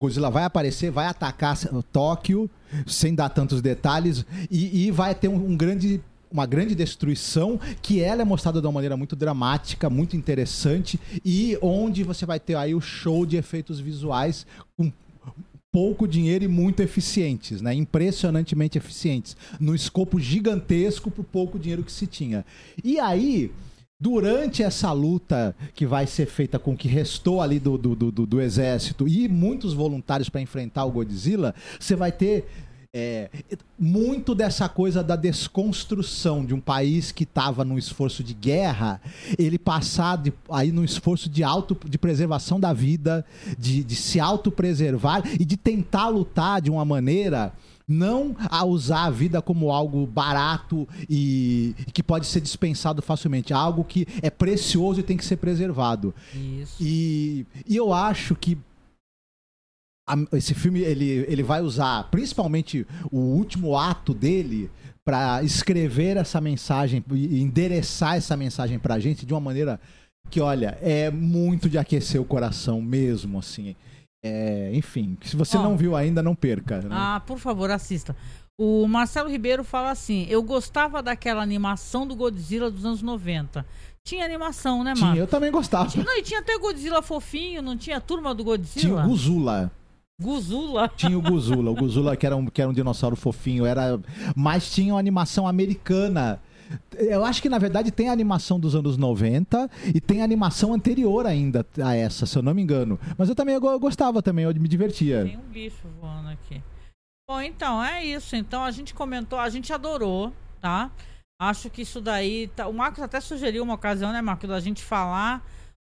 Godzilla vai aparecer, vai atacar Tóquio, sem dar tantos detalhes, e, e vai ter um, um grande. Uma grande destruição, que ela é mostrada de uma maneira muito dramática, muito interessante, e onde você vai ter aí o show de efeitos visuais com pouco dinheiro e muito eficientes, né? Impressionantemente eficientes. No escopo gigantesco pro pouco dinheiro que se tinha. E aí, durante essa luta que vai ser feita com o que restou ali do, do, do, do- exército e muitos voluntários para enfrentar o Godzilla, você vai ter é, muito dessa coisa da desconstrução de um país que estava num esforço de guerra, ele passar de, aí num esforço de auto de preservação da vida, de, de se autopreservar e de tentar lutar de uma maneira não a usar a vida como algo barato e que pode ser dispensado facilmente, algo que é precioso e tem que ser preservado. Isso. E, e eu acho que a- esse filme ele, ele vai usar principalmente o último ato dele para escrever essa mensagem e endereçar essa mensagem pra gente de uma maneira que, olha, é muito de aquecer o coração mesmo, assim. É, enfim, se você Ó. não viu ainda, não perca. né? Ah, por favor, assista. O Marcelo Ribeiro fala assim: eu gostava daquela animação do Godzilla dos anos 90. Tinha animação, né, Tinha, Marcos? eu também gostava. Não, e tinha até Godzilla fofinho, não tinha a turma do Tinha Godzilla? o Guzula. Guzula. Tinha o Guzula. O Guzula, que era um, que era um dinossauro fofinho, era. Mas tinha uma animação americana. Eu acho que, na verdade, tem a animação dos anos 90 e tem a animação anterior ainda a essa, se eu não me engano. Mas eu também eu go- gostava também, eu me divertia. Tem um bicho voando aqui. Bom, então, é isso. Então, a gente comentou, a gente adorou, tá? Acho que isso daí. Tá... O Marcos até sugeriu uma ocasião, né, Marcos, da gente falar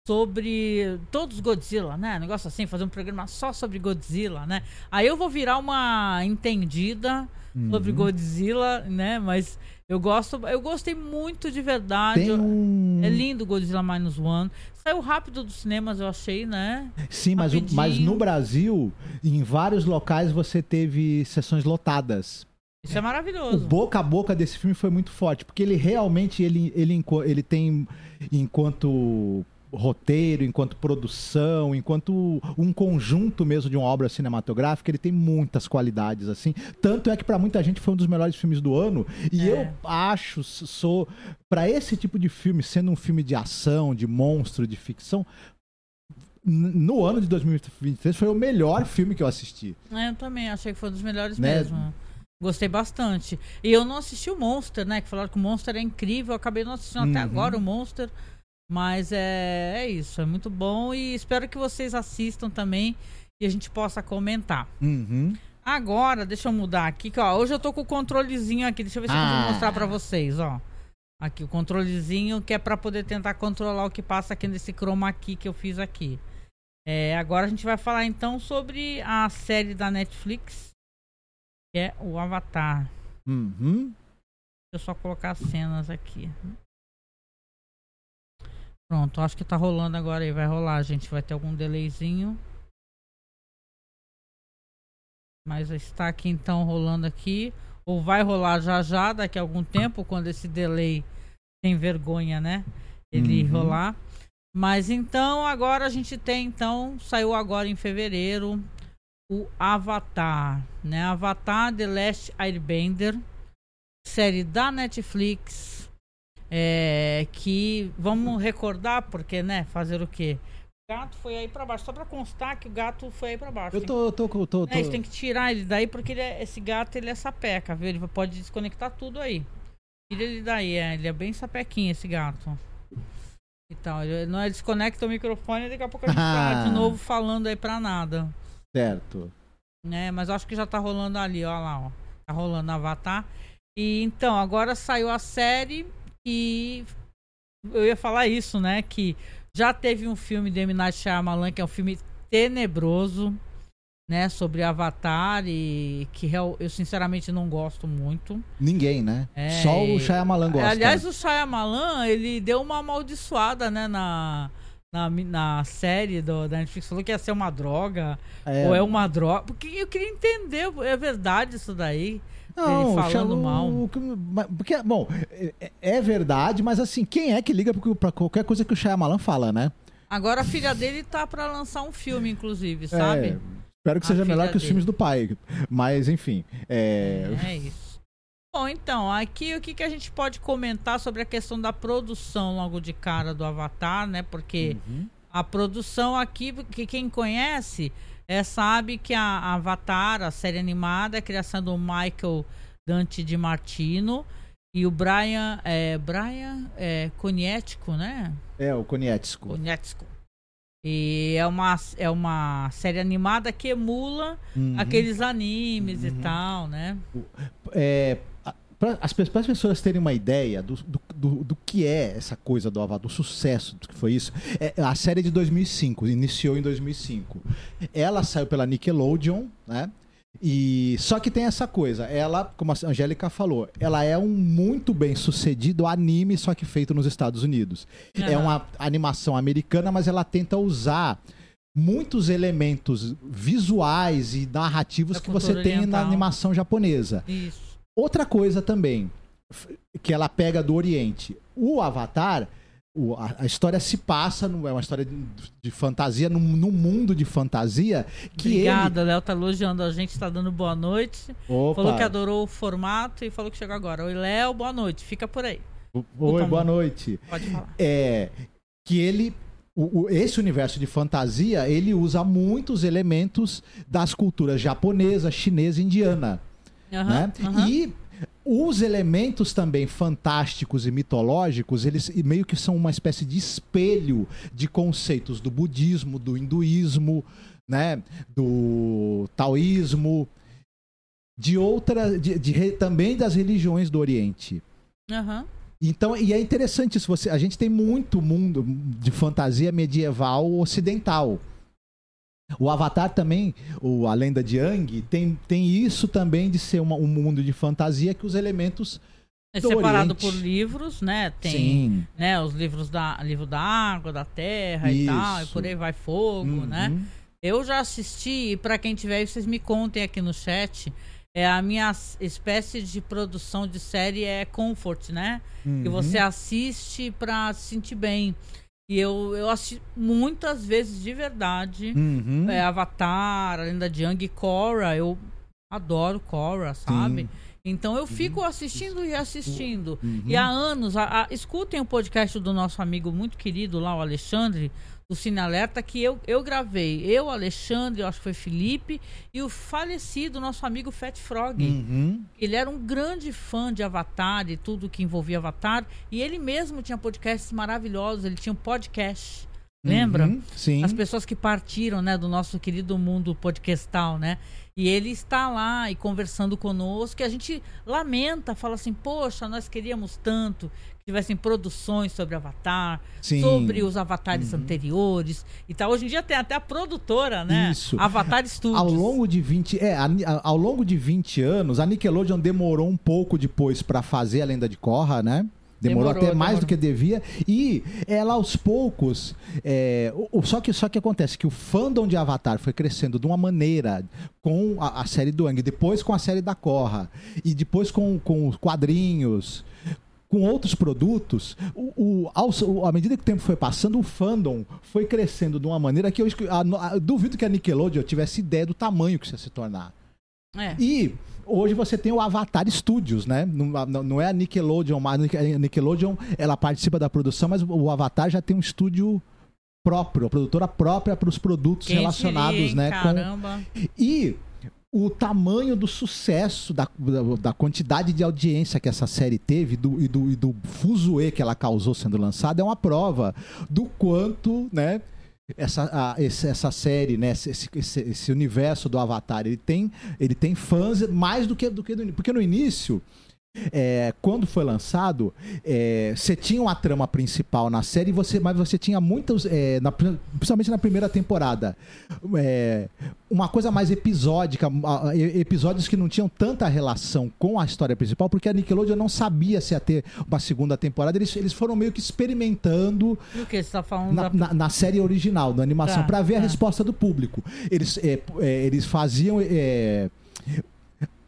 sobre todos os Godzilla, né? Negócio assim, fazer um programa só sobre Godzilla, né? Aí eu vou virar uma entendida sobre Godzilla, né? Mas eu gosto, eu gostei muito de verdade. Um. É lindo Godzilla Minus One. Saiu rápido dos cinemas, eu achei, né? Sim, mas, o- mas no Brasil, em vários locais, você teve sessões lotadas. Isso é O maravilhoso. boca a boca desse filme foi muito forte, porque ele realmente ele, ele, ele tem, enquanto roteiro, enquanto produção, enquanto um conjunto mesmo de uma obra cinematográfica, ele tem muitas qualidades assim. Tanto é que para muita gente foi um dos melhores filmes do ano. E É. eu acho, sou para esse tipo de filme, sendo um filme de ação, de monstro, de ficção, no ano de 2023 foi o melhor filme que eu assisti. É, eu também achei que foi um dos melhores Né? mesmo. Gostei bastante. E eu não assisti o Monster, né? Que falaram que o Monster é incrível. Eu acabei não assistindo até Uhum. agora o Monster. Mas é, é isso, é muito bom. E espero que vocês assistam também e a gente possa comentar. Uhum. Agora, deixa eu mudar aqui, que ó, hoje eu tô com o controlezinho aqui, deixa eu ver se eu Ah. consigo mostrar pra vocês, ó. Aqui o controlezinho que é pra poder tentar controlar o que passa aqui nesse chroma key que eu fiz aqui. É, agora a gente vai falar então sobre a série da Netflix, que é o Avatar. Uhum. Deixa eu só colocar as cenas aqui. Pronto, acho que tá rolando agora aí, vai rolar, gente, vai ter algum delayzinho. Mas está aqui então rolando aqui. Ou vai rolar já já, daqui a algum tempo, quando esse delay tem vergonha, né? Ele Uhum. rolar. Mas então, agora a gente tem, então, saiu agora em fevereiro o Avatar, né? Avatar The Last Airbender, série da Netflix, é, que vamos recordar, porque, né, fazer o quê? O gato foi aí pra baixo, só pra constar que o gato foi aí pra baixo. Eu Tem tô, tô, tô, tô, é, gente tem que tirar ele daí porque ele é- esse gato ele é sapeca, viu? Ele pode desconectar tudo aí. Tira ele daí, é, ele é bem sapequinho esse gato. Então, ele não é desconecta o microfone daqui a pouco a gente tá de novo falando aí pra nada. certo. Né? Mas acho que já tá rolando ali, ó lá, ó. Tá rolando Avatar. E então, agora saiu a série e eu ia falar isso, né? Que já teve um filme de M. Night Shyamalan, que é um filme tenebroso, né? Sobre Avatar e que eu, eu sinceramente não gosto muito. Ninguém, né? É, Só o Shyamalan gosta. Aliás, o Shyamalan, ele deu uma amaldiçoada, né? Na, na, na série do, da Netflix. Falou que ia ser uma droga. É. Ou é uma droga. Porque eu queria entender, é verdade isso daí? Não, ele falando mal. Porque, bom, é, é verdade, mas assim, quem é que liga pra qualquer coisa que o Shyamalan fala, né? Agora a filha dele tá pra lançar um filme, inclusive, sabe? É, espero que A seja melhor que os dele. filmes do pai. Mas, enfim. É, É isso. Bom, então, aqui o que, que a gente pode comentar sobre a questão da produção logo de cara do Avatar, né? Porque Uhum. a produção aqui, que quem conhece, é, sabe que a Avatar, a série animada, é a criação do Michael Dante de Martino e o Brian, é, Brian é, Konietzko, né? é, o Konietzko. Konietzko. E é uma, é uma série animada que emula Uhum. aqueles animes e tal, né? É, para as pras pessoas terem uma ideia do, do, do- do que é essa coisa do Avatar, do sucesso do que foi isso, é, a série é de 2005, iniciou em 2005. Ela saiu pela Nickelodeon, né? E só que tem essa coisa, ela, como a Angélica falou, ela é um muito bem sucedido anime, só que feito nos Estados Unidos. É Aham. uma animação americana, mas ela tenta usar muitos elementos visuais e narrativos Da que você tem na oriental. animação japonesa. Isso. Outra coisa também, que ela pega do Oriente. O Avatar, o- a, a história se passa, no- é uma história de, de fantasia, num, num mundo de fantasia que Obrigada, Léo tá elogiando a gente, tá dando boa noite. ele... Opa, Falou que adorou o formato e falou que chegou agora. Oi, Léo, boa noite. Fica por aí. Oi, Opa, boa noite. Pode falar. É que ele... o- o- esse universo de fantasia, ele usa muitos elementos das culturas japonesa, chinesa e indiana. Aham, né? aham. E os elementos também fantásticos e mitológicos, eles meio que são uma espécie de espelho de conceitos do budismo, do hinduísmo, né? do taoísmo, de outra, de, de também das religiões do Oriente. Aham. Então, e é interessante isso. Você, a gente tem muito mundo de fantasia medieval ocidental. O Avatar também, o, a lenda de Aang, tem, tem isso também de ser uma- um mundo de fantasia que os elementos. É Do separado Oriente. por livros, né? Tem Sim. né, os livros da livro da água, da terra e Isso. tal, e por aí vai fogo, Uhum. né? Eu já assisti, e pra quem tiver vocês me contem aqui no chat. É a minha espécie de produção de série é comfort, né? Que Uhum. você assiste pra se sentir bem. E eu, eu assisti muitas vezes de verdade. Uhum. É, Avatar, a Lenda de Yang e Korra. Eu adoro Korra, sabe? Então eu fico assistindo e assistindo. Uhum. E há anos, a- a- escutem o podcast do nosso amigo muito querido lá, o Alexandre, do Cine Alerta, que eu, eu gravei. Eu, Alexandre, eu acho que foi Felipe, e o falecido nosso amigo Fat Frog. Uhum. Ele era um grande fã de Avatar e tudo que envolvia Avatar. E ele mesmo tinha podcasts maravilhosos. Ele tinha um podcast. Lembra? Uhum. Sim. As pessoas que partiram, né, do nosso querido mundo podcastal, né? E ele está lá e conversando conosco, e a gente lamenta, fala assim, poxa, nós queríamos tanto tivessem produções sobre Avatar, Sim. sobre os avatares anteriores e tal. Hoje em dia tem até a produtora, né? Isso. Avatar Studios. Ao longo de 20, é, a- a- ao longo de 20 anos, a Nickelodeon demorou um pouco depois pra fazer a Lenda de Korra, né? Demorou, Demorou, até mais demorou. do que devia. E ela aos poucos. é, o- o- só, que, só que acontece que o fandom de Avatar foi crescendo de uma maneira com a, a série do Ang, depois com a série da Korra, e depois com, com os quadrinhos. Com outros produtos, o, o- ao- à medida que o tempo foi passando, o fandom foi crescendo de uma maneira que eu, a- a- duvido que a Nickelodeon tivesse ideia do tamanho que isso ia se tornar. É. E hoje você tem o Avatar Studios, né? Não, não- é a Nickelodeon, mas a Nickelodeon ela participa da produção, mas o Avatar já tem um estúdio próprio, a produtora própria para os produtos Quem relacionados, diria, né? com- Caramba. e o tamanho do sucesso, da, da, da quantidade de audiência que essa série teve do, e, do, e do fuzuê que ela causou sendo lançada é uma prova do quanto, né? Essa, a- esse- essa série, né? Esse, esse- esse universo do Avatar, ele tem, ele tem fãs mais do que do que do, porque no início é, quando foi lançado, é, você tinha uma trama principal na série, você, mas você tinha muitos, é, na- principalmente na primeira temporada, é, uma coisa mais episódica, a- episódios que não tinham tanta relação com a história principal, porque a Nickelodeon não sabia se ia ter uma segunda temporada, eles, eles foram meio que experimentando o que você tá falando na, da... na- na série original, na animação, Tá, pra ver a tá. resposta do público. Eles, é, é, eles faziam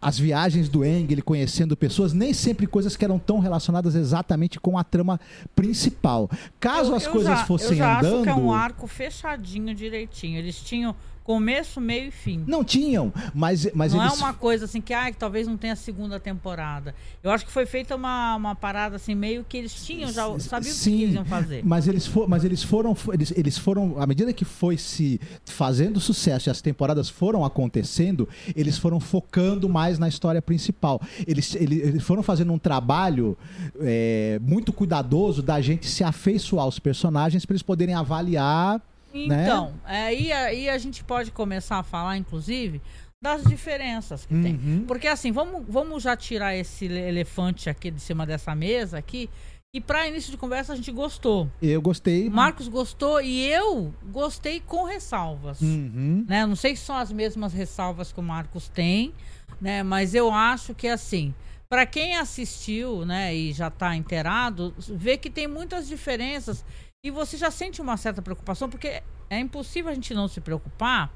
as viagens do Eng, ele conhecendo pessoas, nem sempre coisas que eram tão relacionadas exatamente com a trama principal. Caso Eu- as eu coisas já- fossem eu já andando. acho que é um arco fechadinho direitinho. Eles tinham começo, meio e fim. Não tinham, mas, mas não eles. é uma coisa assim que, ah, que talvez não tenha segunda temporada. Eu acho que foi feita uma, uma parada assim, meio que eles tinham, já sabiam o que eles iam fazer. Mas eles, for, mas eles foram. Eles, eles foram. À medida que foi se fazendo sucesso e as temporadas foram acontecendo, eles foram focando mais na história principal. Eles, eles, eles foram fazendo um trabalho é, muito cuidadoso da gente se afeiçoar aos personagens para eles poderem avaliar. Né? Então, aí, aí a gente pode começar a falar, inclusive, das diferenças que tem. Uhum. Porque assim, vamos, vamos já tirar esse ele- elefante aqui de cima dessa mesa aqui. E para início de conversa a gente gostou. Eu gostei. Marcos gostou e eu gostei com ressalvas. Uhum. né? Não sei se são as mesmas ressalvas que o Marcos tem, né? Mas eu acho que assim, para quem assistiu, né, e já está inteirado, vê que tem muitas diferenças e você já sente uma certa preocupação porque é impossível a gente não se preocupar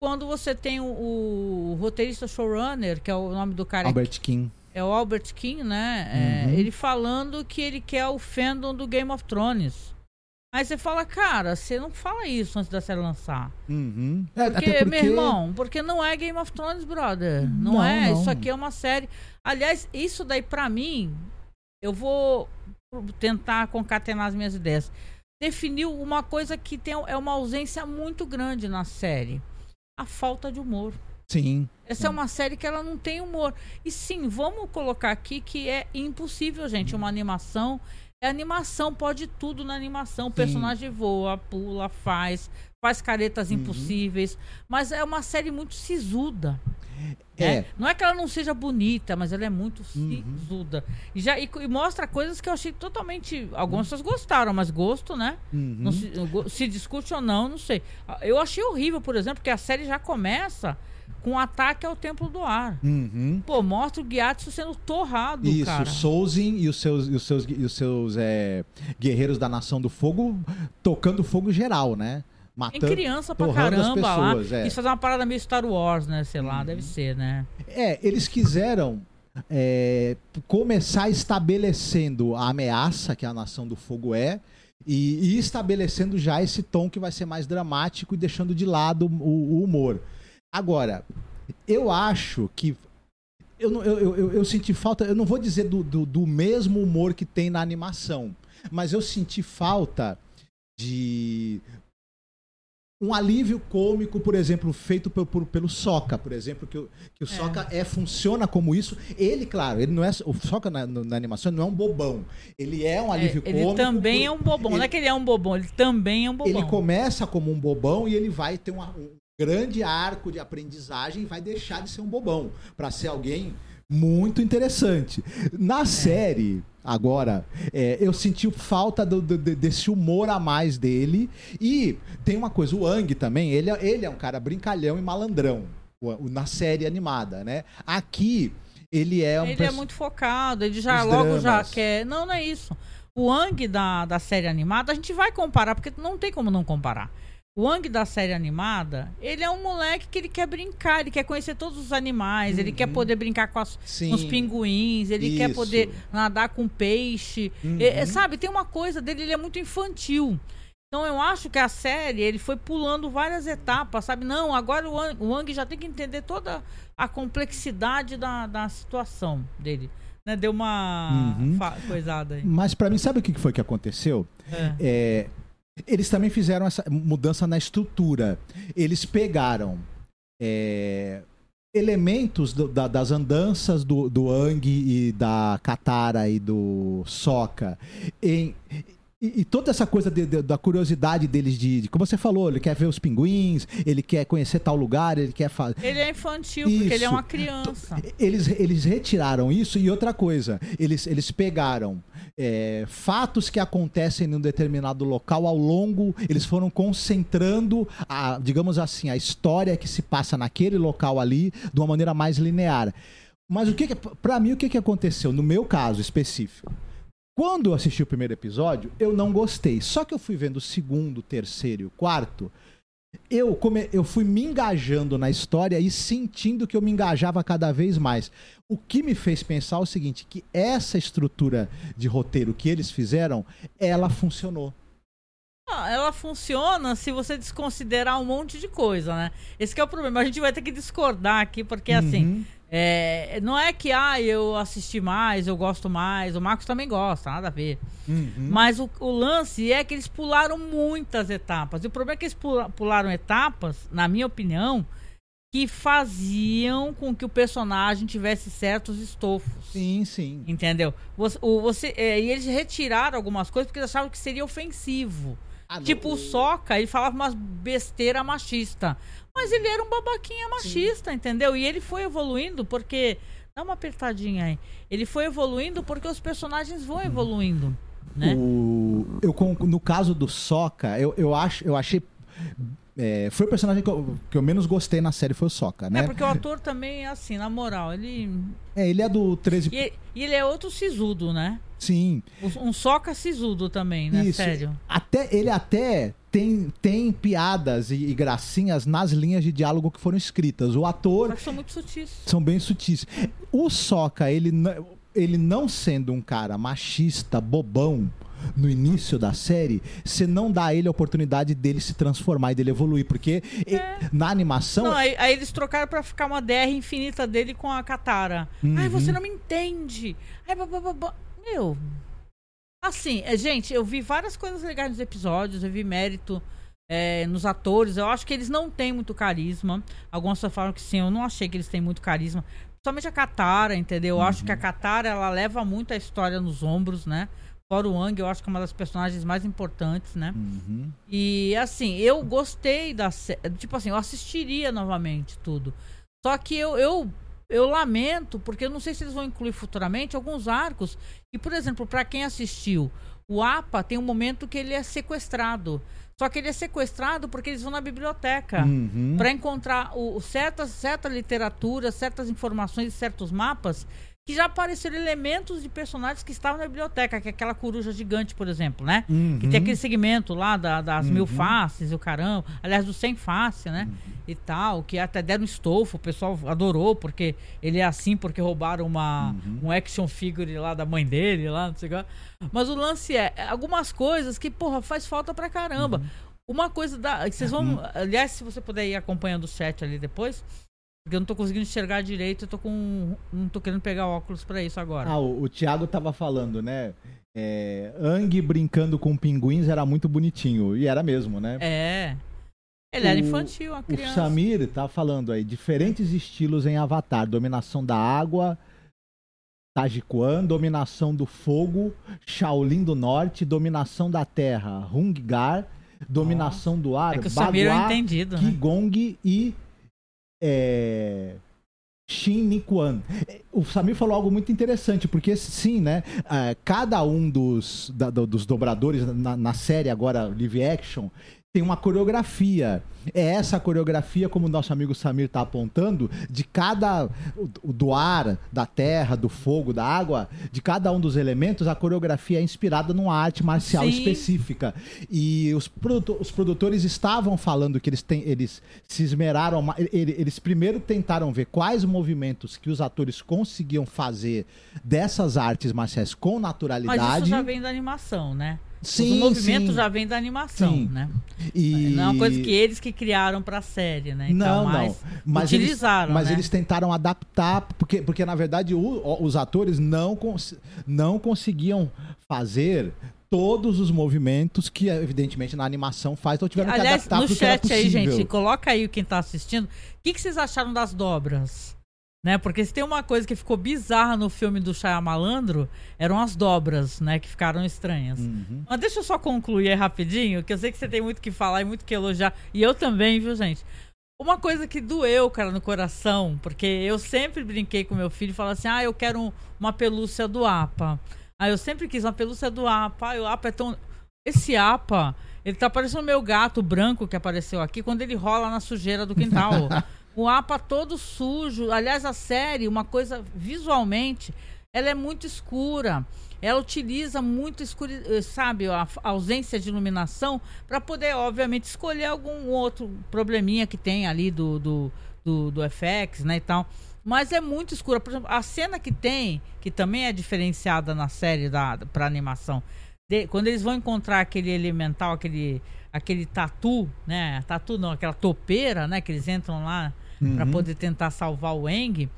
quando você tem o, o roteirista showrunner, que é o nome do cara Albert King. é o Albert King, né? É, Uhum. ele falando que ele quer o fandom do Game of Thrones. Aí você fala, cara, você não fala isso antes da série lançar. Uhum. É, Porque, até meu irmão, porque não é Game of Thrones, brother. Não, Não, é. não. Isso aqui é uma série. Aliás, isso daí pra mim, eu vou tentar concatenar as minhas ideias. Definiu uma coisa que tem, é uma ausência muito grande na série: a falta de humor. Sim. Essa é uma série que ela não tem humor. E sim, vamos colocar aqui que é impossível, gente, uma animação. É animação, pode tudo na animação. O personagem voa, pula, faz, faz caretas Uhum. impossíveis. Mas é uma série muito sisuda. É. né? Não é que ela não seja bonita, mas ela é muito Uhum. sisuda. E, já, e, e mostra coisas que eu achei totalmente. Algumas pessoas gostaram, mas gosto, né? Uhum. Não se, se discute ou não, não sei. Eu achei horrível, por exemplo, que a série já começa com um ataque ao Templo do Ar. Uhum. Pô, mostra o Gyatso sendo torrado, Isso, cara. o Souzin e os seus, e os seus, e os seus é, guerreiros da Nação do Fogo tocando fogo geral, né? Tem Matando, criança pra caramba lá. é. Isso fazer uma parada meio Star Wars, né? Sei lá, deve ser, né? É, eles quiseram é, começar estabelecendo a ameaça que a Nação do Fogo é e, e estabelecendo já esse tom que vai ser mais dramático e deixando de lado o, o humor. Agora, eu acho que eu, eu, eu- eu senti falta, eu não vou dizer do, do, do mesmo humor que tem na animação, mas eu senti falta de um alívio cômico, por exemplo, feito por, por- pelo Soca, por exemplo, que, o- que o Soca é, funciona como isso. Ele, claro, ele não é. O Soca na, na animação não é um bobão. Ele é um É, alívio ele cômico. também por- é um bobão. Não é ele- que ele é um bobão, ele também é um bobão. ele começa como um bobão e ele vai ter uma- um grande arco de aprendizagem e vai deixar de ser um bobão para ser alguém muito interessante. Na série, agora, é, eu senti falta do- do- de- desse humor a mais dele. E tem uma coisa, o Ang também, ele, é- ele é um cara brincalhão e malandrão na série animada, né? Aqui, ele é um Ele é muito focado, ele já Os logo já dramas. quer. Não, não é isso. O Ang da, da série animada, a gente vai comparar, porque não tem como não comparar. O Ang da série animada, ele é um moleque que ele quer brincar, ele quer conhecer todos os animais, ele quer poder brincar com, as, Uhum. Com os pinguins, ele quer Isso. poder nadar com peixe. Uhum. É, sabe, tem uma coisa dele, ele é muito infantil. Então eu acho que a série, ele foi pulando várias etapas, sabe? Não, agora o Ang, o Ang já tem que entender toda a complexidade da, da situação dele. Né? Deu uma Uhum. coisada aí. Mas pra mim, sabe o que que foi que aconteceu? É. É, eles também fizeram essa mudança na estrutura. Eles pegaram é, elementos do- da- das andanças do, do Ang e da Katara e do Sokka em- E, e toda essa coisa de- de- da curiosidade deles de, de- Como você falou, ele quer ver os pinguins, ele quer conhecer tal lugar, ele quer fazer. Ele é infantil, porque ele é Isso. uma criança. Eles, eles retiraram isso e outra coisa, eles, eles pegaram é, fatos que acontecem num determinado local ao longo, eles foram concentrando, a, digamos assim, a história que se passa naquele local ali de uma maneira mais linear. Mas o que, que para mim o que, que aconteceu no meu caso específico? Quando eu assisti o primeiro episódio, eu não gostei. Só que eu fui vendo o segundo, o terceiro e o quarto. Eu, come... eu fui me engajando na história e sentindo que eu me engajava cada vez mais. O que me fez pensar é o seguinte: que essa estrutura de roteiro que eles fizeram, ela funcionou. Ah, Ela funciona se você desconsiderar um monte de coisa, né? Esse que é o problema. A gente vai ter que discordar aqui, porque assim, Uhum. É, não é que ah, eu assisti mais, eu gosto mais, o Marcos também gosta, nada a ver. Uhum. Mas o, o lance é que eles pularam muitas etapas. E o problema é que eles pula- pularam etapas, na minha opinião, que faziam com que o personagem tivesse certos estofos. Sim, sim. Entendeu? Você, o, você, é, e eles retiraram algumas coisas porque eles achavam que seria ofensivo. Ah, Tipo, o Soca, ele falava umas besteira machista. Mas ele era um babaquinha machista, entendeu? E ele foi evoluindo porque. Dá uma apertadinha aí. Ele foi evoluindo porque os personagens vão evoluindo. Né? O, eu, no caso do Soca, eu, eu, acho, eu achei. é, foi o personagem que eu, que eu menos gostei na série, foi o Soca, né? É, porque o ator também é assim, na moral, ele. É, ele é do 13. E, e ele é outro sisudo, né? Sim. Um soca sisudo também, né? Isso. Sério. Até, ele até tem, tem piadas e, e gracinhas nas linhas de diálogo que foram escritas. O ator Mas são muito sutis. são bem sutis. O Soca, ele, ele não sendo um cara machista, bobão, no início da série, você não dá a ele a oportunidade dele se transformar e dele evoluir. Porque e- na animação. Não, aí, aí eles trocaram pra ficar uma DR infinita dele com a Katara. Uhum. Ai, você não me entende. Ai, bababá. Meu. Assim, é, gente, eu vi várias coisas legais nos episódios, eu vi mérito é, nos atores. Eu acho que eles não têm muito carisma. Algumas pessoas falam que sim, eu não achei que eles têm muito carisma. Principalmente a Katara, entendeu? Eu acho que a Katara, ela leva muito a história nos ombros, né? Fora o Wang, eu acho que é uma das personagens mais importantes, né? Uhum. E assim, eu gostei da série. Tipo assim, eu assistiria novamente tudo. Só que eu, eu, eu lamento, porque eu não sei se eles vão incluir futuramente alguns arcos. E, por exemplo, pra quem assistiu, o APA tem um momento que ele é sequestrado. Só que ele é sequestrado porque eles vão na biblioteca Uhum. para encontrar o, certas, certa literatura, certas informações, certos mapas que já apareceram elementos de personagens que estavam na biblioteca, que é aquela coruja gigante, por exemplo, né? Uhum. Que tem aquele segmento lá da- das mil faces e o caramba, aliás, do sem face, né? E tal, que até deram estofo, o pessoal adorou, porque ele é assim, porque roubaram uma, um action figure lá da mãe dele, lá, não sei o que. Mas o lance é, é algumas coisas que, porra, faz falta pra caramba. Uma coisa da. Vocês vão. Aliás, se você puder ir acompanhando o chat ali depois. Porque eu não tô conseguindo enxergar direito, eu tô com. Não tô querendo pegar óculos pra isso agora. Ah, o, o Thiago tava falando, né? É, Ang brincando com pinguins era muito bonitinho. E era mesmo, né? É. Ele era O- infantil, a O criança. Samir tá falando aí, diferentes estilos em Avatar. Dominação da água, Tajiquan, dominação do fogo, Shaolin do norte, dominação da terra, Hungar, dominação do ar, É que o Samir é Bagua, entendido, né? Qigong e é, Shin Nikuan. É, O Samir falou algo muito interessante, porque sim, né? é, cada um dos, da- do- dos dobradores na, na série agora live action tem uma coreografia. É essa coreografia, como o nosso amigo Samir está apontando, de cada. do ar, da terra, do fogo, da água, de cada um dos elementos, a coreografia é inspirada numa arte marcial Sim. específica. E os, os produtores estavam falando que eles, têm, eles se esmeraram. Eles primeiro tentaram ver quais movimentos que os atores conseguiam fazer dessas artes marciais com Mas naturalidade. isso já vem da animação, né? Sim, Os movimentos sim. já vêm da animação, Sim. né? E... Não é uma coisa que eles que criaram pra série, né? Então, não, mas não. Mas eles, utilizaram, mas né? eles tentaram adaptar, porque, porque na verdade o- os atores não, cons- não conseguiam fazer todos os movimentos que, evidentemente, na animação faz, então tiveram que Aliás, adaptar no que chat aí, gente, coloca aí quem tá assistindo. O que, que vocês acharam das dobras? Né? Porque se tem uma coisa que ficou bizarra no filme do Malandro eram as dobras, né? Que ficaram estranhas. Uhum. Mas deixa eu só concluir aí rapidinho, que eu sei que você tem muito que falar e muito que elogiar. E eu também, viu, gente? Uma coisa que doeu, cara, no coração, porque eu sempre brinquei com meu filho e falava assim: ah, eu quero um- uma pelúcia do APA. Ah, eu sempre quis uma pelúcia do APA. Ah, o APA é tão. Esse APA, ele tá parecendo o meu gato branco que apareceu aqui quando ele rola na sujeira do quintal. o APA todo sujo. Aliás, a série, uma coisa visualmente, ela é muito escura. Ela utiliza muito escuri... eh, sabe, a ausência de iluminação para poder, obviamente, escolher algum outro probleminha que tem ali do, do, do, do FX, né, e tal. Mas é muito escura. Por exemplo, a cena que tem, que também é diferenciada na série da, para animação, de- quando eles vão encontrar aquele elemental, aquele, aquele tatu, né? Tatu não, aquela topeira, né? Que eles entram lá para Uhum. poder tentar salvar o Eng.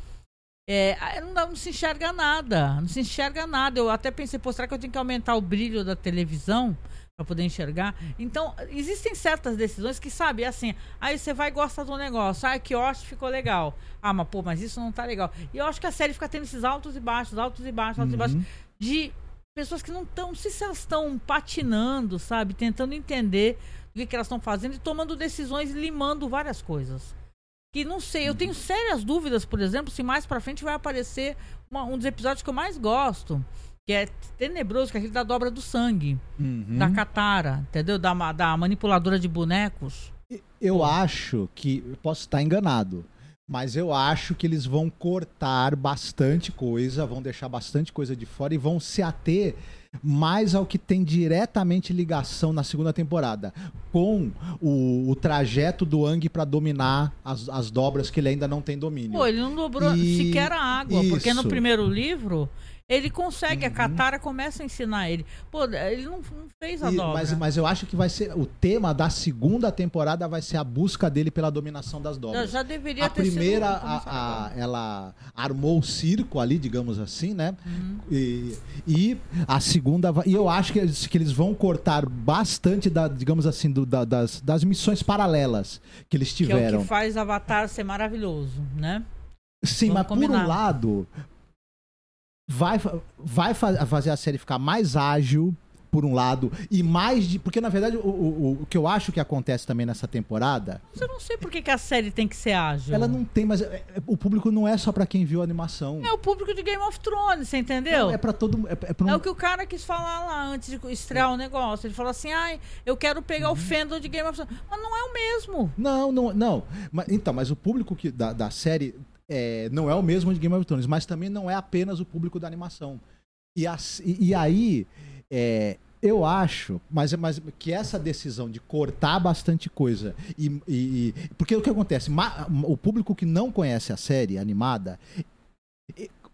É, não, não se enxerga nada, não se enxerga nada. Eu até pensei, pô, será que eu tenho que aumentar o brilho da televisão para poder enxergar? Então, existem certas decisões que, sabe, é assim, aí você vai gostar do negócio, ah, que ótimo, ficou legal. Ah, mas pô, mas isso não tá legal. E eu acho que a série fica tendo esses altos e baixos, altos e baixos, altos e baixos, de pessoas que não estão, não sei se elas estão patinando, sabe, tentando entender o que, que elas estão fazendo e tomando decisões e limando várias coisas. Que não sei, eu tenho sérias dúvidas, por exemplo, se mais pra frente vai aparecer uma- um dos episódios que eu mais gosto, que é tenebroso, que é aquele da dobra do sangue, Uhum. da Katara, entendeu? Da, da manipuladora de bonecos. Eu acho que. Posso estar enganado. Mas eu acho que eles vão cortar bastante coisa, vão deixar bastante coisa de fora e vão se ater mais ao que tem diretamente ligação na segunda temporada, com o, o trajeto do Ang para dominar as, as dobras que ele ainda não tem domínio. Pô, ele não dobrou E- sequer a água, porque no isso. primeiro livro ele consegue, a Katara começa a ensinar ele. Pô, ele não, não fez a E- dobra. mas, mas eu acho que vai ser. O tema da segunda temporada vai ser a busca dele pela dominação das dobras. já deveria a ter sido primeira, começado a- a- agora. ela armou o circo ali, digamos assim, né? Uhum. E, e a segunda, e eu acho que eles, que eles vão cortar bastante, da, digamos assim, do- da- das, das missões paralelas que eles Que é o tiveram. que faz Avatar ser maravilhoso, né? Sim, Vamos mas por combinar. um lado, vai, vai fa- fazer a série ficar mais ágil, por um lado, e mais de. Porque, na verdade, o, o, o que eu acho que acontece também nessa temporada, Mas eu não sei por que, que a série tem que ser ágil. ela não tem, mas é- é- o público não é só pra quem viu a animação. É o público de Game of Thrones, você entendeu? Não, é pra todo. É, é um- É o que o cara quis falar lá antes de estrear o negócio. Ele falou assim: ai, eu quero pegar o fandom de Game of Thrones. Mas não é o mesmo. Não, não, não. Mas, então, mas o público que, da, da série é, não é o mesmo de Game of Thrones, mas também não é apenas o público da animação. E, as- e- e aí, é, eu acho, mas, mas que essa decisão de cortar bastante coisa e, e- porque o que acontece, Ma- o público que não conhece a série animada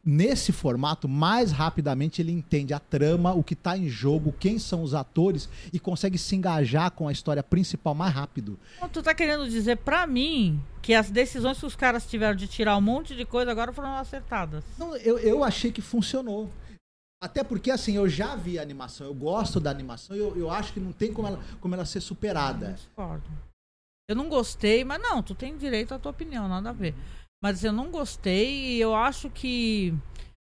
Nesse formato, mais rapidamente ele entende a trama, o que está em jogo, quem são os atores e consegue se engajar com a história principal mais rápido. Então, tu tá querendo dizer pra mim que as decisões que os caras tiveram de tirar um monte de coisa agora foram acertadas. Não, eu, eu achei que funcionou. Até porque, assim, eu já vi a animação, eu gosto da animação, eu, eu acho que não tem como ela, como ela ser superada. Discordo. Eu não gostei, mas não, tu tem direito à tua opinião, nada a ver. Mas eu não gostei e eu acho que.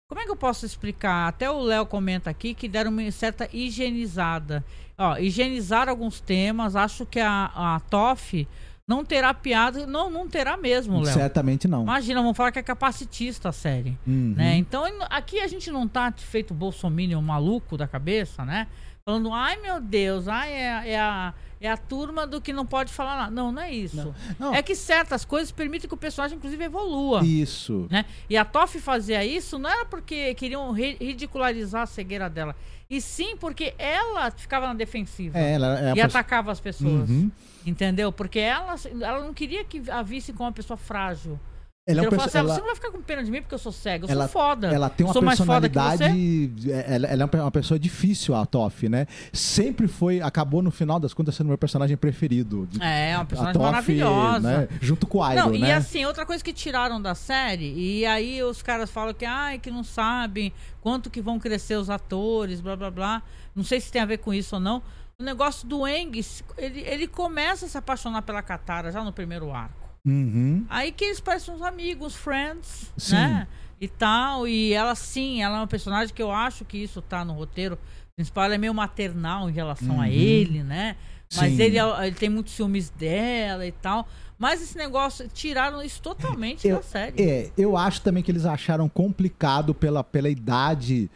Como é que eu posso explicar? Até o Léo comenta aqui que deram uma certa higienizada. Ó, higienizar alguns temas. Acho que a, a TOF não terá piada. Não, não terá mesmo, Léo. Certamente não. Imagina, vamos falar que é capacitista a série. Uhum. né? Então, aqui a gente não tá feito bolsominion maluco da cabeça, né? Falando, ai meu Deus, ai, é, é a, é a turma do que não pode falar nada. Não, não é isso. Não. É que certas coisas permitem que o personagem, inclusive, evolua. Isso. Né? E a Toff fazia isso não era porque queriam ri- ridicularizar a cegueira dela, e sim porque ela ficava na defensiva É, ela é a e pessoa- atacava as pessoas. Uhum. Entendeu? Porque ela, ela não queria que a visse como uma pessoa frágil. Ela, é um perso- assim, "Ah, ela- você não vai ficar com pena de mim porque eu sou cega, eu ela- sou foda. ela tem uma personalidade. você. Ela, ela é uma pe- uma pessoa difícil, a Toff, né? Sempre foi. Acabou no final das contas sendo meu personagem preferido. De- É, uma personagem Toph, maravilhosa. Né? Junto com o Iron, Não, né? e assim, outra coisa que tiraram da série, e aí os caras falam que, ai, que não sabem quanto que vão crescer os atores, blá blá blá. Não sei se tem a ver com isso ou não. O negócio do Eng, ele, ele começa a se apaixonar pela Katara já no primeiro arco. Uhum. Aí que eles parecem uns amigos, friends, Sim. né? E tal. E ela sim, ela é uma personagem que eu acho que isso tá no roteiro principal. Ela é meio maternal em relação a Uhum. ele, né? Mas Sim. ele, é- ele tem muitos ciúmes dela e tal. Mas esse negócio, tiraram isso totalmente Eu- da série. É, eu acho também que eles acharam complicado pela, pela idade,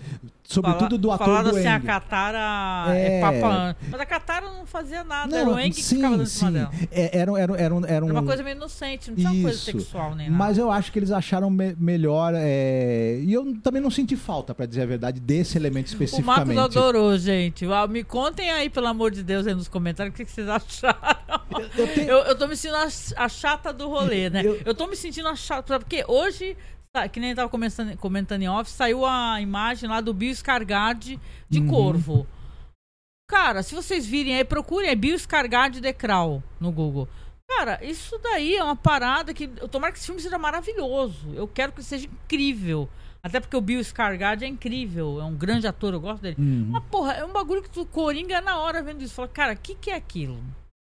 sobretudo do ator Falando do assim, a Eng. Katara é, É. papa. Mas a Katara não fazia nada, era o que sim, ficava dando em cima sim. dela. É, era, era, era, um- era um, Era uma coisa meio inocente, não tinha uma coisa Isso. sexual nem nada. Mas eu acho que eles acharam me- melhor. é, E eu também não senti falta, pra dizer a verdade, desse elemento O Marcos especificamente. adorou, gente. Ah, Me contem aí, pelo amor de Deus, aí nos comentários o que, que vocês acharam. Eu tenho- Eu, eu tô me sentindo a, a chata do rolê, né? Eu- Eu, tô me sentindo a chata. Porque hoje, que nem tava comentando, comentando em off, saiu a imagem lá do Bill Skarsgård de Uhum. corvo. Cara, se vocês virem aí, procurem Skarsgård de Kral no Google. Cara, isso daí é uma parada que. Eu tomara que esse filme seja maravilhoso. Eu quero que seja incrível. Até porque o Bill Skarsgård é incrível. É um grande ator, eu gosto dele. Uhum, Mas, porra, é um bagulho que tu coringa na hora vendo isso. Fala, cara, o que, que é aquilo?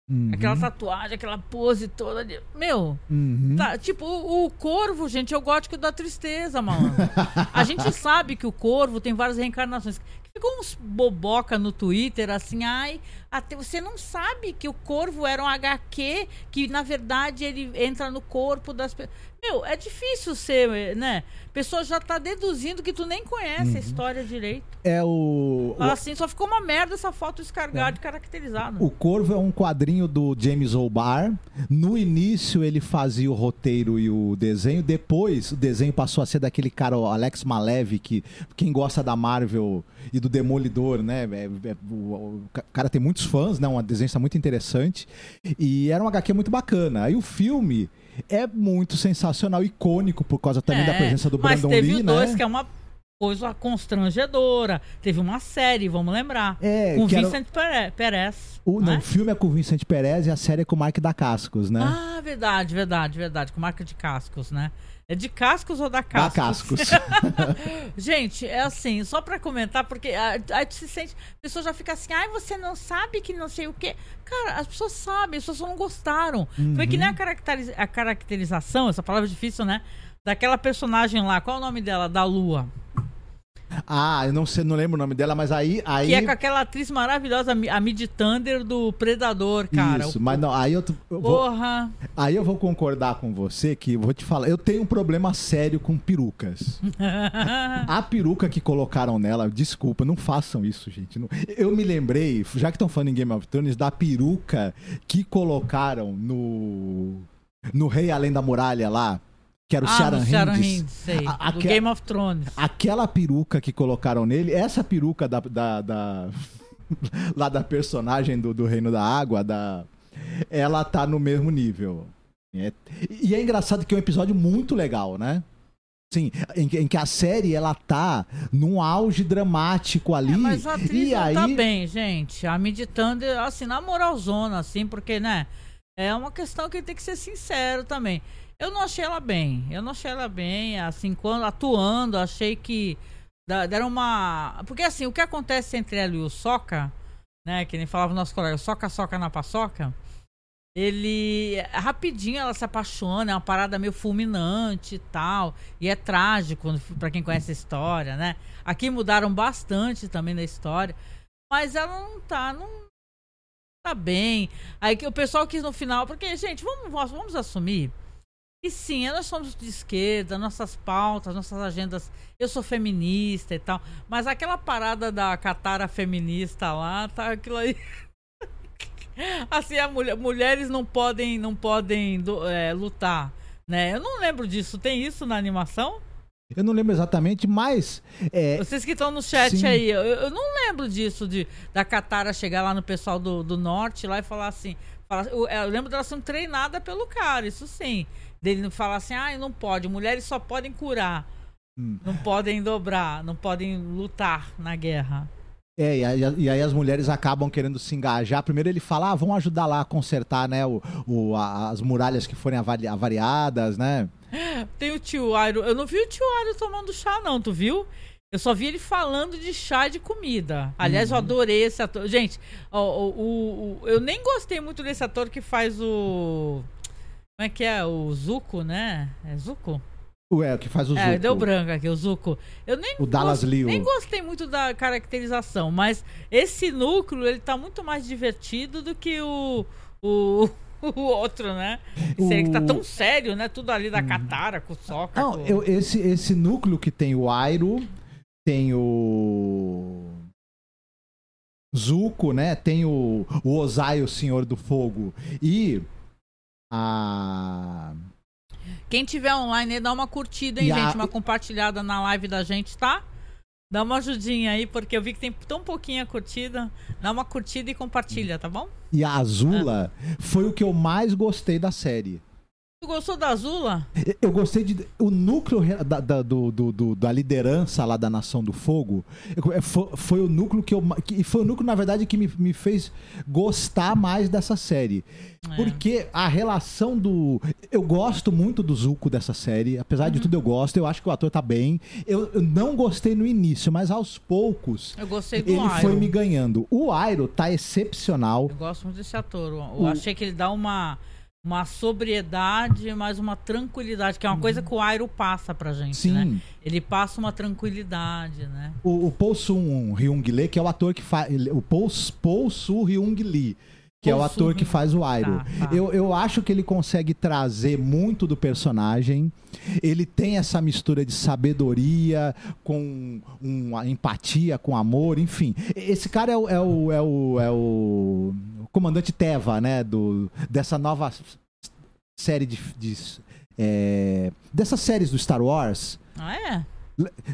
Uhum, Aquela tatuagem, aquela pose toda de. Meu, uhum. tá, tipo, o, o corvo, gente, é o gótico da tristeza, mano. A gente sabe que o corvo tem várias reencarnações. Ficou uns boboca no Twitter, assim, ai, até você não sabe que o corvo era um HQ, que na verdade ele entra no corpo das pessoas. Meu, é difícil ser, né? A pessoa já tá deduzindo que tu nem conhece a história direito. É o. Fala assim, só ficou uma merda essa foto escargada caracterizada. O Corvo é um quadrinho do James O'Barr. No início ele fazia o roteiro e o desenho. Depois o desenho passou a ser daquele cara, o Alex Malev, que quem gosta da Marvel e do Demolidor, né? é- é- o, o cara tem muitos fãs, né? Um desenho muito interessante. E era um HQ muito bacana. Aí o filme é muito sensacional, icônico por causa também da É, presença do mas Brandon teve Lee, o dois, né? que é uma coisa constrangedora. Teve uma série, vamos lembrar. É, com era- Vincent Pere- Perez. O, né? não, o filme é com o Vincent Perez e a série é com o Mark da Cascos, né? Ah, verdade, verdade, verdade. Com marca de cascos, né? É de cascos ou da da cascos? Cascos. Gente, é assim, só pra comentar, porque a- aí tu se sente. A pessoa já fica assim, ai, você não sabe que não sei o quê. Cara, as pessoas sabem, as pessoas só não gostaram. Foi que nem Uhum. a, caracteriza- a caracterização, essa palavra é difícil, né? Daquela personagem lá, qual é o nome dela? Da Lua. Ah, eu não sei, não lembro o nome dela, mas aí. aí Que é com aquela atriz maravilhosa, a Mi- a Mid Thunder do Predador, cara. Isso, O- mas não, aí eu, eu vou, Porra. aí eu vou concordar com você que vou te falar, eu tenho um problema sério com perucas. A peruca que colocaram nela, desculpa, não façam isso, gente. Não- eu me lembrei, já que estão falando em Game of Thrones, da peruca que colocaram no no Rei Além da Muralha lá, que era o ah, Sharon do Sharon Hinds. Hinds, sei. A- do Game of Thrones. Aquela peruca que colocaram nele, essa peruca da, da, da- lá da personagem do, do Reino da Água, da, ela tá no mesmo nível. É- e é engraçado que é um episódio muito legal, né? Sim, em, que- em que a série ela tá num auge dramático ali. É, mas a atriz e não aí, tá bem, gente. A Thunder, assim, na moralzona, assim, porque, né? É uma questão que tem que ser sincero também. Eu não achei ela bem. Eu não achei ela bem, assim, quando atuando, achei que deram uma. Porque, assim, o que acontece entre ela e o Soca, né? Que nem falava o nosso colega, Soca, Soca na paçoca. Ele. Rapidinho ela se apaixona, é uma parada meio fulminante e tal. E é trágico pra quem conhece a história, né? Aqui mudaram bastante também da história. Mas ela não tá. Não tá bem. Aí que o pessoal quis no final. Porque, gente, vamos vamos assumir. E sim, nós somos de esquerda, nossas pautas, nossas agendas. Eu sou feminista e tal. Mas aquela parada da Catara feminista lá, tá aquilo aí. assim, a mulher, mulheres não podem, não podem é, lutar. Né? Eu não lembro disso. Tem isso na animação? eu não lembro exatamente, mas é, Vocês que estão no chat Sim. aí, eu, eu não lembro disso, de da Catara chegar lá no pessoal do, do norte lá e falar assim. Eu, eu lembro dela sendo treinada pelo cara, isso sim. Dele não falar assim, ah, não pode, mulheres só podem curar. Hum. Não podem dobrar, não podem lutar na guerra. É, e aí, e aí as mulheres acabam querendo se engajar. Primeiro ele fala, ah, vão ajudar lá a consertar, né, o, o- a- as muralhas que forem avari- avariadas, né? Tem o tio Airo. Eu não vi o tio Airo tomando chá, não, tu viu? Eu só vi ele falando de chá de comida. Aliás, Uhum. eu adorei esse ator. Gente, o, o- o- o- eu nem gostei muito desse ator que faz o. Como é que é? O Zuko, né? É Zuko? Ué, que faz o É, Zuko. deu branco aqui, o Zuko. Eu nem, O Dallas gost- Liu. nem gostei muito da caracterização, mas esse núcleo, ele tá muito mais divertido do que o, o, o outro, né? Esse aí que tá O- Uhum. tão sério, né? Tudo ali da Katara, com o Sokka. Não, com- eu- esse, esse núcleo que tem o Airo, tem o. Zuko, né? Tem o, o Ozai, o Senhor do Fogo. E. A. Quem tiver online aí, dá uma curtida, hein, E a- gente? Uma compartilhada na live da gente, tá? Dá uma ajudinha aí, porque eu vi que tem tão pouquinha curtida. Dá uma curtida e compartilha, tá bom? E a Azula foi o que eu mais gostei da série. Tu gostou da Azula? Eu gostei de. O núcleo da, da- do, do- da liderança lá da Nação do Fogo é, foi, foi o núcleo que eu. Que, foi o núcleo, na verdade, que me, me fez gostar mais dessa série. É. Porque a relação do. Eu gosto muito do Zuko dessa série. Apesar de Uhum. tudo, eu gosto. Eu acho que o ator tá bem. Eu, eu não gostei no início, mas aos poucos. Eu gostei do Ele Iroh. foi me ganhando. O Airo tá excepcional. Eu gosto muito desse ator. Eu O- achei que ele dá uma, uma sobriedade, mas uma tranquilidade, que é uma coisa que o Airo passa pra gente, Sim. né? Ele passa uma tranquilidade, né? O, o Paul Sun Hyung Lee, que é o ator que faz. O Paul, Paul Su Hyung Lee, que é o ator que faz o Airo. Tá, tá. Eu, eu acho que ele consegue trazer muito do personagem. Ele tem essa mistura de sabedoria com uma empatia, com amor, enfim. Esse cara é o, é o, é o, é o comandante Teva, né? Do, dessa nova série de. de é, dessas séries do Star Wars. Ah, é?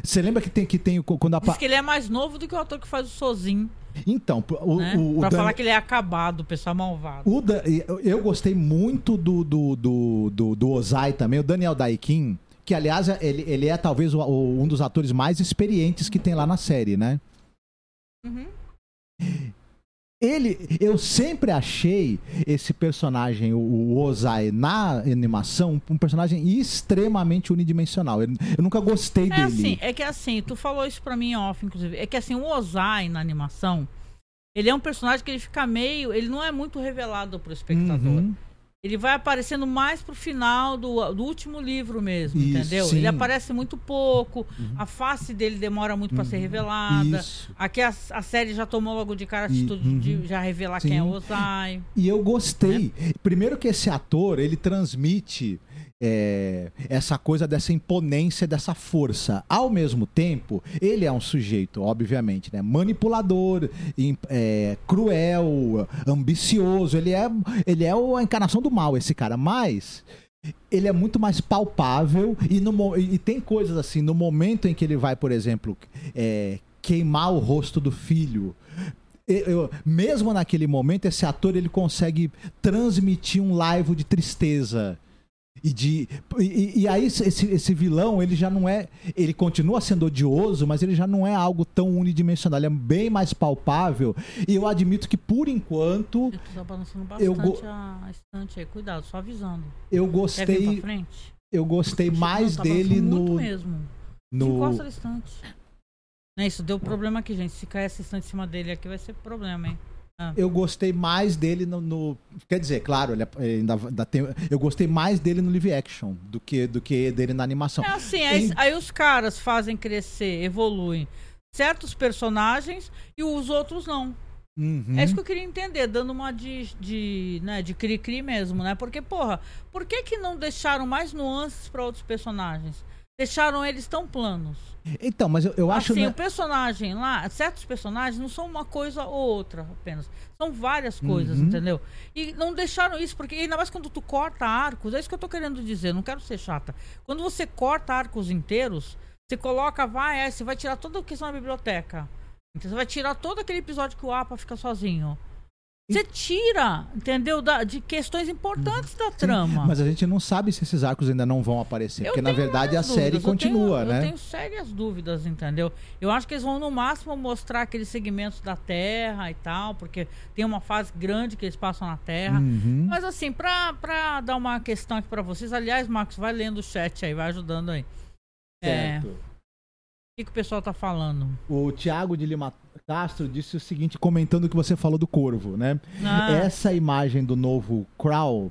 Você lembra que tem que tem o- quando a Diz que ele é mais novo do que o ator que faz o Sozinho, Então, o, né? o, o pra Dan- falar que ele é acabado, o pessoal malvado. o Dan- eu- gostei muito do, do, do, do, do Ozai também, o Daniel Daikin, que aliás ele, ele é talvez o- o- um dos atores mais experientes que tem lá na série, né? Uhum. Ele, eu sempre achei esse personagem, o, o Ozai, na animação, um personagem extremamente unidimensional. Eu, eu nunca gostei É dele. assim, é que assim, tu falou isso pra mim off, inclusive. É que assim, o Ozai na animação, ele é um personagem que ele fica meio. Ele não é muito revelado pro espectador. Uhum. Ele vai aparecendo mais pro final do, do último livro mesmo, Isso, entendeu? sim. Uhum. Ele aparece muito pouco, a face dele demora muito pra ser revelada. Isso. Aqui a, a série já tomou logo de cara a E- atitude uhum. de já revelar Sim. quem é o Ozai. E eu gostei. Primeiro que esse ator, ele transmite é, essa coisa dessa imponência, dessa força. Ao mesmo tempo, ele é um sujeito, obviamente, né? Manipulador, é, cruel, ambicioso. Ele é, ele é a encarnação do mal, esse cara. Mas ele é muito mais palpável e, no e tem coisas assim, no momento em que ele vai, por exemplo, é, queimar o rosto do filho. eu- eu- mesmo naquele momento, esse ator ele consegue transmitir um laivo de tristeza. E, de, e, e aí esse, esse vilão, ele já não é. Ele continua sendo odioso, mas ele já não é algo tão unidimensional. Ele é bem mais palpável. E eu admito que, por enquanto, Tu tá balançando Eu bastante go- a estante aí. Cuidado, só avisando. eu gostei. frente? Eu gostei Não, mais tá dele no. mesmo. no Encosta na estante. Não é isso, deu problema aqui, gente. Se cair essa estante em cima dele aqui, vai ser problema, hein? Eu gostei mais dele no. no- quer dizer, claro, ele, é- ainda, ainda tem, eu gostei mais dele no live action do que, do que dele na animação. É assim, aí, Em- aí os caras fazem crescer, evoluem certos personagens e os outros não. Uhum. É isso que eu queria entender, dando uma de, de, né, de cri-cri mesmo, né? Porque, porra, por que que não deixaram mais nuances pra outros personagens? Deixaram eles tão planos. Então, mas eu, eu acho. assim, né- o personagem lá, certos personagens não são uma coisa ou outra apenas. São várias coisas, Uhum. entendeu? E não deixaram isso, porque ainda mais quando tu corta arcos, é isso que eu tô querendo dizer, não quero ser chata. Quando você corta arcos inteiros, você coloca, vai, é, você vai tirar toda a questão da biblioteca. Então, você vai tirar todo aquele episódio que o Apa fica sozinho. Você tira, entendeu? Da- de questões importantes da trama. Mas a gente não sabe se esses arcos ainda não vão aparecer. Eu porque, na verdade, a várias série dúvidas, eu continua, tenho- né? Eu tenho sérias dúvidas, entendeu? Eu acho que eles vão no máximo mostrar aqueles segmentos da Terra e tal, porque tem uma fase grande que eles passam na Terra. Uhum. Mas assim, pra, pra dar uma questão aqui pra vocês, aliás, Marcos, vai lendo o chat aí, vai ajudando aí. É, o Certo. que, que o pessoal tá falando? O Thiago de Lima Castro disse o seguinte, comentando o que você falou do corvo, né? Ah. Essa imagem do novo Crow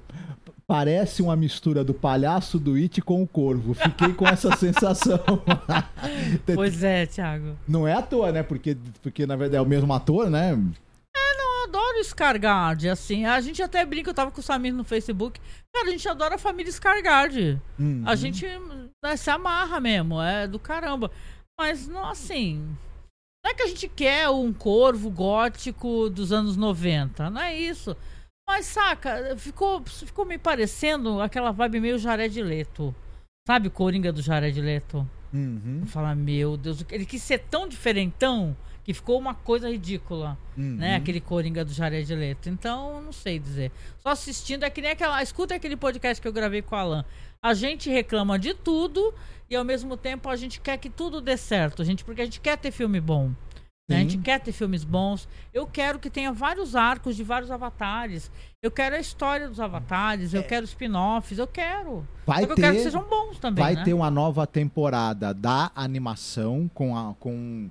Parece uma mistura do palhaço do It com o corvo. Fiquei com essa sensação. Pois é, Thiago. Não é à toa, né? Porque, porque na verdade é o mesmo ator, né? Eu adoro Scargard, assim. A gente até brinca, eu tava com o Samir no Facebook. Cara, a gente adora a família Scargard. Uhum. A gente né, se amarra mesmo, é do caramba. Mas, não, assim. Não é que a gente quer um corvo gótico dos anos 90, não é isso. Mas, saca, ficou, ficou me parecendo aquela vibe meio Jared Leto. Sabe Coringa do Jared Leto? Uhum. Fala, meu Deus, ele quis ser tão diferentão que ficou uma coisa ridícula, Uhum. né? Aquele Coringa do Jared Leto. Então, não sei dizer. Só assistindo é que nem aquela. Escuta aquele podcast que eu gravei com o Alan. A gente reclama de tudo e ao mesmo tempo a gente quer que tudo dê certo, gente, porque a gente quer ter filme bom. né? A gente quer ter filmes bons. Eu quero que tenha vários arcos de vários avatares. Eu quero a história dos avatares. Eu quero spin-offs. Eu quero. É. Vai Só que eu quero que ter- sejam bons também. Vai né? ter uma nova temporada da animação com a com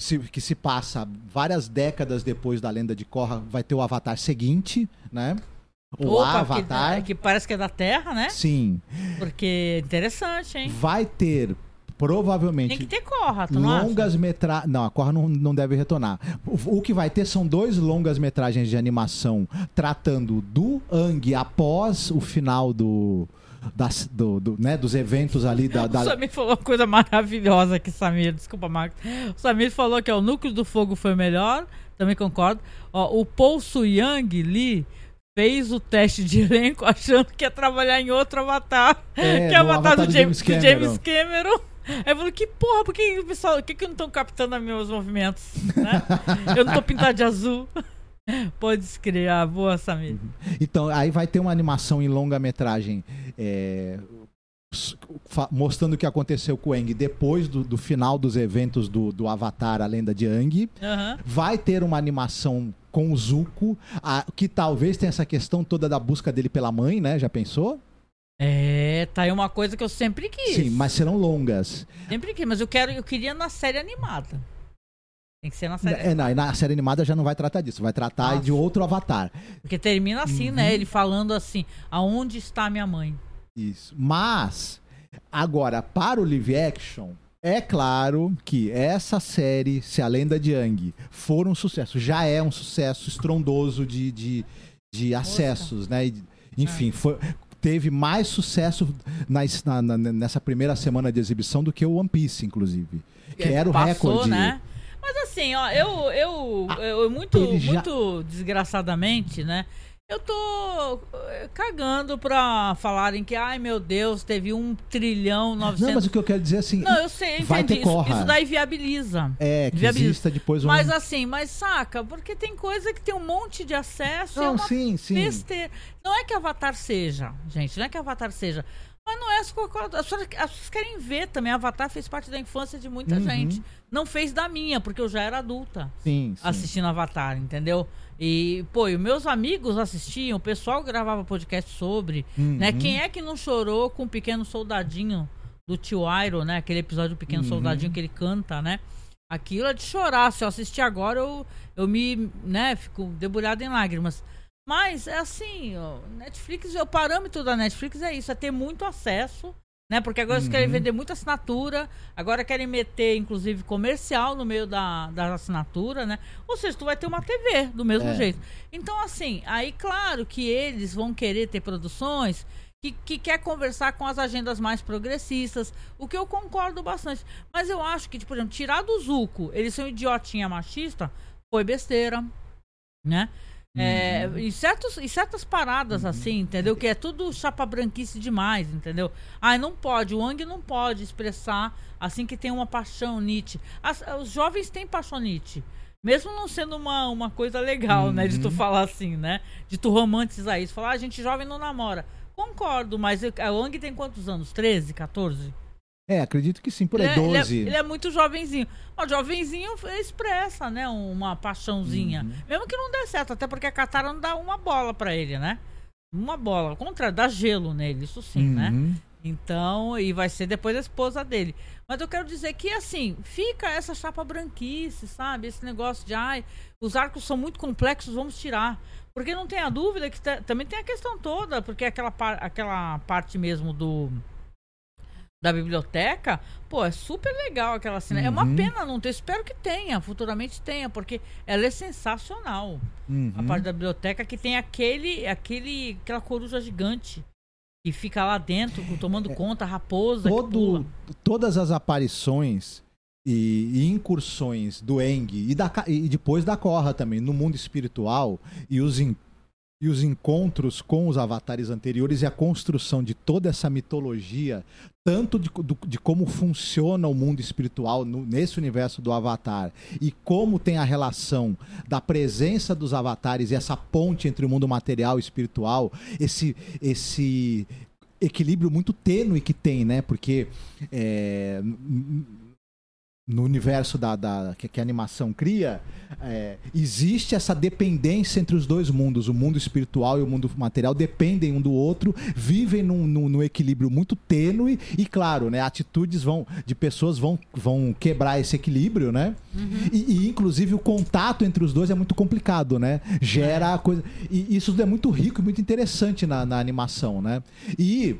se- que se passa várias décadas depois da lenda de Korra, vai ter o Avatar seguinte, né? O Opa, Avatar. Que, que parece que é da Terra, né? Sim, Porque é interessante, hein? vai ter provavelmente Tem que ter corra, tu longas metragens. Não, a Korra não, não deve retornar. O, o que vai ter são dois longas metragens de animação tratando do Ang após o final do. Das, do, do- né, dos eventos ali da, da- O Samir falou uma coisa maravilhosa aqui, Samir. Desculpa, Marcos. O Samir falou que ó, o núcleo do fogo foi o melhor. Também concordo. Ó, o Paul Suyang Lee fez o teste de elenco achando que ia trabalhar em outro avatar. É, que é o avatar, avatar do, James, James do James Cameron. Aí eu falei, que porra, por que o pessoal, que, que não estão captando meus movimentos? né? Eu não tô pintado de azul. Pode escrever, ah, boa, Samir. Então, aí vai ter uma animação em longa-metragem é, mostrando o que aconteceu com o Aang depois do, do final dos eventos do, do Avatar, a lenda de Aang. Aham. Vai ter uma animação com o Zuko, a- que talvez tenha essa questão toda da busca dele pela mãe, né? Já pensou? É, tá aí uma coisa que eu sempre quis. Sim, mas serão longas. Sempre quis, mas eu quero, eu queria na série animada. Tem que ser na série É, não, e na série animada já não vai tratar disso, vai tratar Nossa. de outro Avatar. Porque termina assim, Uhum. né? Ele falando assim: aonde está minha mãe? Isso. Mas, agora, para o live action, é claro que essa série, se a lenda de Yang for um sucesso, já é um sucesso estrondoso de, de, de acessos, né? E, Enfim, foi- teve mais sucesso nas- na- na- nessa primeira semana de exibição do que o One Piece, inclusive. Que era o Passou, recorde. né? Mas assim, ó, eu, eu, eu muito, ele já- muito desgraçadamente, né? Eu tô eh, cagando pra falarem que, ai meu Deus, teve um trilhão, Não, mas 900... o que eu quero dizer é assim. Não, eu sei, eu vai entendi. ter Isso, Korra. isso daí viabiliza. É, que Viabiliza. exista depois um. Mas assim, mas saca, porque tem coisa que tem um monte de acesso. é Não, uma sim, sim. besteira. Não é que Avatar seja, gente, não é que Avatar seja. Mas não é as as pessoas, as pessoas querem ver também. Avatar fez parte da infância de muita Uhum. gente. Não fez da minha, porque eu já era adulta Sim, sim. assistindo Avatar, entendeu? E, pô, e os meus amigos assistiam, o pessoal gravava podcast sobre, né? Uhum. Quem é que não chorou com o Pequeno Soldadinho do tio Iron, né? Aquele episódio do Pequeno Uhum. Soldadinho que ele canta, né? Aquilo é de chorar. Se eu assistir agora, eu, eu me, né, fico debulhado em lágrimas. Mas é assim, ó, Netflix, o parâmetro da Netflix é isso, é ter muito acesso, né? Porque agora eles querem Uhum. vender muita assinatura, agora querem meter, inclusive, comercial no meio da, da assinatura, né? Ou seja, tu vai ter uma TV do mesmo É. jeito. Então, assim, aí claro que eles vão querer ter produções que, que quer conversar com as agendas mais progressistas, o que eu concordo bastante. Mas eu acho que, tipo, por exemplo, tirar do Zuco, eles são idiotinha machista, foi besteira, né? É, e, certos, e certas paradas assim, entendeu? Que é tudo chapa branquice demais, entendeu? Ai, não pode, o Wang não pode expressar assim que tem uma paixão Nietzsche. As- os jovens têm paixão Nietzsche. Mesmo não sendo uma, uma coisa legal, né? De tu falar assim, né? De tu romantizar isso. Falar, ah, gente jovem não namora. Concordo, mas a Wang tem quantos anos? 13, 14? É, acredito que sim, por aí, Ele é- ele é- 12. Ele é, muito jovenzinho. O jovenzinho expressa, né? Uma paixãozinha. Uhum. Mesmo que não dê certo, até porque a Katara não dá uma bola pra ele, né? Uma bola. Ao contrário, dá gelo nele, isso sim, né? Uhum. Então, e vai ser depois a esposa dele. Mas eu quero dizer que, assim, fica essa chapa branquice, sabe? Esse negócio de, ai, os arcos são muito complexos, vamos tirar. Porque não tem a dúvida que também tem a questão toda, porque aquela, par- aquela parte mesmo do da biblioteca, pô, é super legal aquela cena. É uma Uhum. pena não ter, espero que tenha, futuramente tenha, porque ela é sensacional. Uhum. A parte da biblioteca que tem aquele, aquele, aquela coruja gigante que fica lá dentro, tomando conta, a raposa. Todo, todas as aparições e, e incursões do Eng e, da, e depois da Korra também no mundo espiritual e os, en- e os encontros com os avatares anteriores e a construção de toda essa mitologia, tanto de, do- de como funciona o mundo espiritual no- nesse universo do Avatar e como tem a relação da presença dos avatares e essa ponte entre o mundo material e espiritual, esse, esse equilíbrio muito tênue que tem, né? Porque é, no universo da, da- que, que a animação cria, é, existe essa dependência entre os dois mundos. O mundo espiritual e o mundo material dependem um do outro, vivem num, num- num equilíbrio muito tênue e, claro, né, atitudes vão, de pessoas vão, vão quebrar esse equilíbrio, né? E, e, inclusive, o contato entre os dois é muito complicado, né? Gera coisa... E isso é muito rico e muito interessante na, na animação, né? E...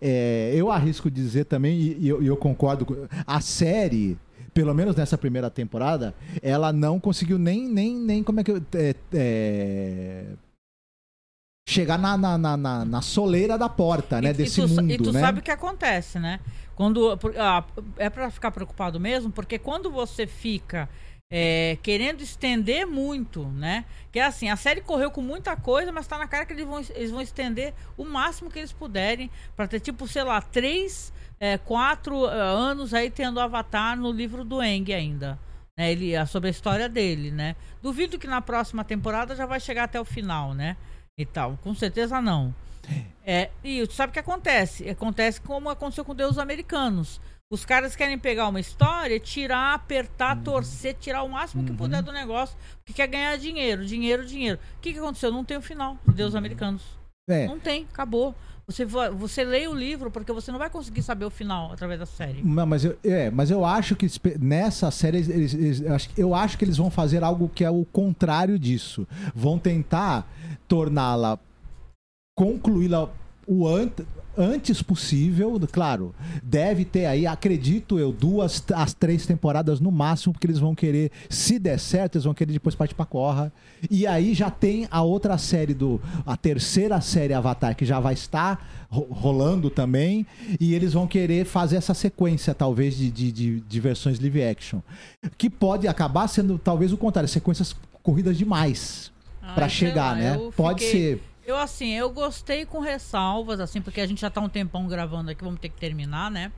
é, eu arrisco dizer também, e, e eu, e eu concordo, a série, pelo menos nessa primeira temporada, ela não conseguiu nem, nem, nem como é que eu. é, é, chegar na, na, na, na- soleira da porta, né? E- desse e tu, mundo, E tu né? sabe o que acontece, né? Quando, ah, é pra ficar preocupado mesmo, porque quando você fica é, querendo estender muito, né? Que é assim, a série correu com muita coisa, mas tá na cara que eles vão, eles vão estender o máximo que eles puderem pra ter, tipo, sei lá, três, é, quatro ah, anos aí tendo Avatar no livro do Eng ainda. Né? Ele, ah, sobre a história dele, né? Duvido que na próxima temporada já vai chegar até o final, né? E tal. Com certeza não. É, e sabe o que acontece? Acontece como aconteceu com Deus Americanos. Os caras querem pegar uma história, tirar, apertar, Uhum. torcer, tirar o máximo que puder do negócio, porque quer ganhar dinheiro, dinheiro, dinheiro. O que, que aconteceu? Não tem o final de Deus Americanos. É. Não tem, acabou. Você, você lê o livro porque você não vai conseguir saber o final através da série. Não, Mas eu, é, mas eu acho que nessa série eles- eles- eu, acho, que eles vão fazer algo que é o contrário disso. Vão tentar torná-la, concluí-la o ant- antes possível. Claro, deve ter aí, acredito eu, duas, as três temporadas no máximo, porque eles vão querer, se der certo, eles vão querer depois partir pra Corra. E aí já tem a outra série do, a terceira série Avatar que já vai estar ro- rolando também, e eles vão querer fazer essa sequência, talvez, de, de, de, de versões live action. Que pode acabar sendo, talvez, o contrário, sequências corridas demais Ai, pra sei chegar, lá, né? Pode fiquei- ser. Eu, assim, eu gostei com ressalvas, assim, porque a gente já tá um tempão gravando aqui, vamos ter que terminar, né?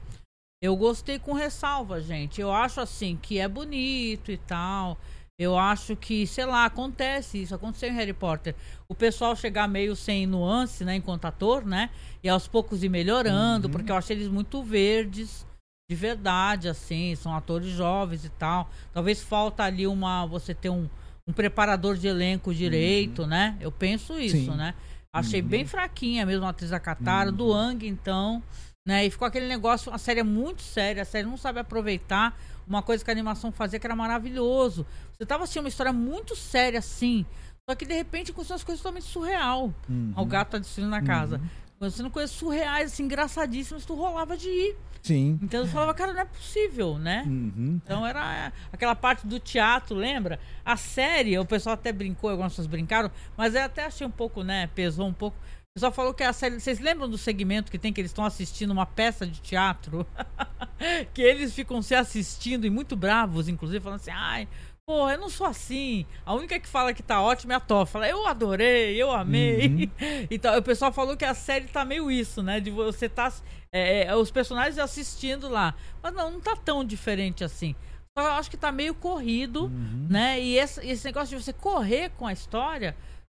Eu gostei com ressalvas, gente. Eu acho, assim, que é bonito e tal. Eu acho que, sei lá, acontece isso. Aconteceu em Harry Potter. O pessoal chegar meio sem nuance, né, enquanto ator, né? E aos poucos ir melhorando, porque eu achei eles muito verdes. De verdade, assim, são atores jovens e tal. Talvez falta ali uma. Você ter um, um preparador de elenco direito, né? Eu penso isso, Sim. né? Achei bem fraquinha mesmo a atriz da Katara, do Ang, então, né? E ficou aquele negócio, a série é muito séria, a série não sabe aproveitar uma coisa que a animação fazia que era maravilhoso. Você tava assistindo uma história muito séria, assim, só que de repente aconteceu as coisas totalmente surreal. O gato tá destruindo na casa. Acontecendo coisas surreais, assim, engraçadíssimas, tu rolava de ir. Sim. Então eu falava, cara, não é possível, né? Uhum. Então era aquela parte do teatro, lembra? A série, o pessoal até brincou, algumas pessoas brincaram, mas eu até achei um pouco, né? Pesou um pouco. O pessoal falou que a série. Vocês lembram do segmento que tem que eles estão assistindo uma peça de teatro? que eles ficam se assistindo e muito bravos, inclusive, falando assim, ai. Pô, eu não sou assim. A única que fala que tá ótima é a Tó. Fala, eu adorei, eu amei. Então, o pessoal falou que a série tá meio isso, né? De você tá. é, é, os personagens assistindo lá. Mas não, não tá tão diferente assim. Só eu acho que tá meio corrido, né? E esse, esse negócio de você correr com a história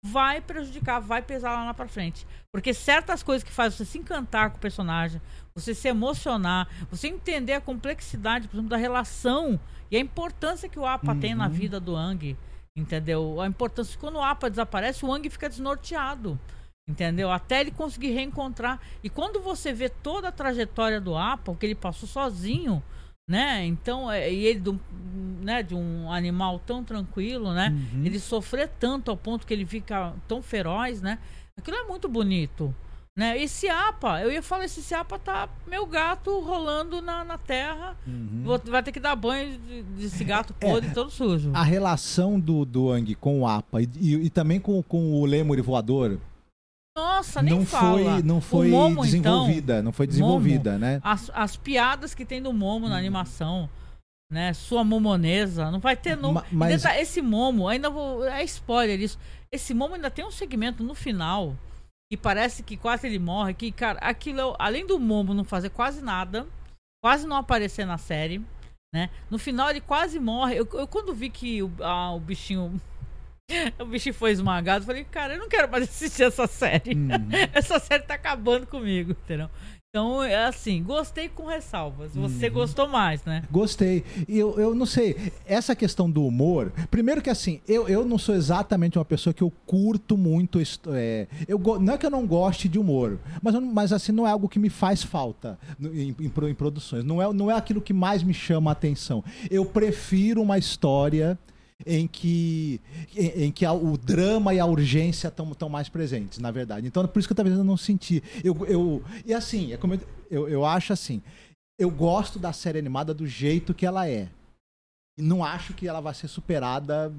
vai prejudicar, vai pesar lá, lá pra frente. Porque certas coisas que fazem você se encantar com o personagem, você se emocionar, você entender a complexidade, por exemplo, da relação e a importância que o APA tem na vida do Ang. Entendeu? A importância que quando o APA desaparece, o Ang fica desnorteado. Entendeu? Até ele conseguir reencontrar. E quando você vê toda a trajetória do Apple, que ele passou sozinho, né? Então, é, e ele do, né, de um animal tão tranquilo, né? Uhum. Ele sofrer tanto ao ponto que ele fica tão feroz, né? Aquilo é muito bonito. Né? Esse APA, eu ia falar, esse APA tá meu gato rolando na, na terra. Vou- vai ter que dar banho de- desse gato Uhum. É. podre todo sujo. A relação do, do Ang com o APA e, e- e também com, com o Lemur voador Nossa, nem não fala. foi, não O foi Momo, então, desenvolvida. não foi desenvolvida, né? As, as piadas que tem do Momo na animação, né? Sua momonesa, não vai ter. Ma- mas- Esse Momo, ainda vou. É spoiler isso. Esse Momo ainda tem um segmento no final que parece que quase ele morre. Que, cara, aquilo, é além do Momo não fazer quase nada, quase não aparecer na série, né? No final ele quase morre. Eu, eu quando vi que o, ah, o bichinho. O bichinho foi esmagado, falei, cara, eu não quero mais assistir essa série. Uhum. Essa série tá acabando comigo, entendeu? Então, é assim, gostei com ressalvas. Você Uhum. gostou mais, né? Gostei. E Eu, eu não sei, essa questão do humor. Primeiro que assim, eu, eu não sou exatamente uma pessoa que eu curto muito. É, eu, não é que eu não goste de humor, mas, mas assim, não é algo que me faz falta em, em em produções. Não é, não é aquilo que mais me chama a atenção. Eu prefiro uma história em que, em, em que a- o drama e a urgência estão mais presentes, na verdade. Então, por isso que eu talvez eu não senti. Eu, eu, e assim, é como eu, eu, eu acho assim, eu gosto da série animada do jeito que ela é. E não acho que ela vai ser superada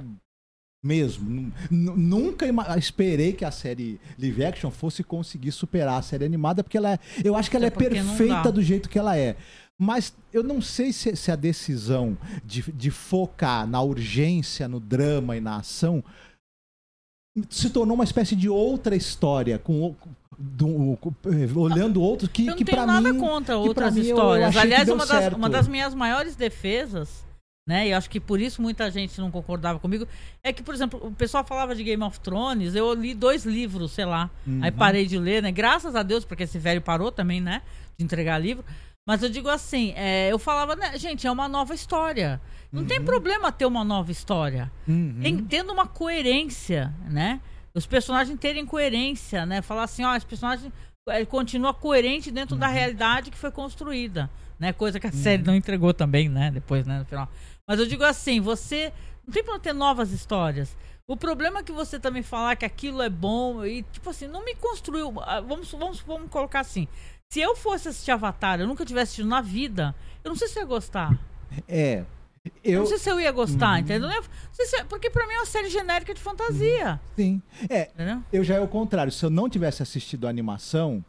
mesmo. Nu- nu- Nunca esperei que a série live action fosse conseguir superar a série animada, porque ela é, eu acho que ela é não perfeita do jeito que ela é. Mas eu não sei se, se a decisão de, de focar na urgência, no drama e na ação se tornou uma espécie de outra história, com, o- do- com- olhando outros que, Eu que para nada mim contra que pra outras histórias. Aliás, uma das, certo. uma das minhas maiores defesas, né? E acho que por isso muita gente não concordava comigo, é que, por exemplo, o pessoal falava de Game of Thrones, eu li dois livros, sei lá. Uhum. Aí parei de ler, né? Graças a Deus, porque esse velho parou também, né? De entregar livro. Mas eu digo assim, é, eu falava, né, gente, é uma nova história. Não tem problema ter uma nova história. Uhum. Tem- tendo uma coerência, né? Os personagens terem coerência, né? Falar assim, ó, esse personagem eh, continua coerente dentro Uhum. da realidade que foi construída, né? Coisa que a série não entregou também, né? Depois, né? No final. Mas eu digo assim, você não tem pra ter novas histórias. O problema é que você também falar que aquilo é bom e tipo assim, não me construiu. ah, Vamos, vamos, vamos colocar assim. Se eu fosse assistir Avatar, eu nunca tivesse assistido na vida, eu não sei se eu ia gostar. É. Eu Eu, não sei se eu ia gostar, entendeu? Não é- se- porque pra mim é uma série genérica de fantasia. sim. É, Entendeu? eu já é o contrário. Se eu não tivesse assistido a animação,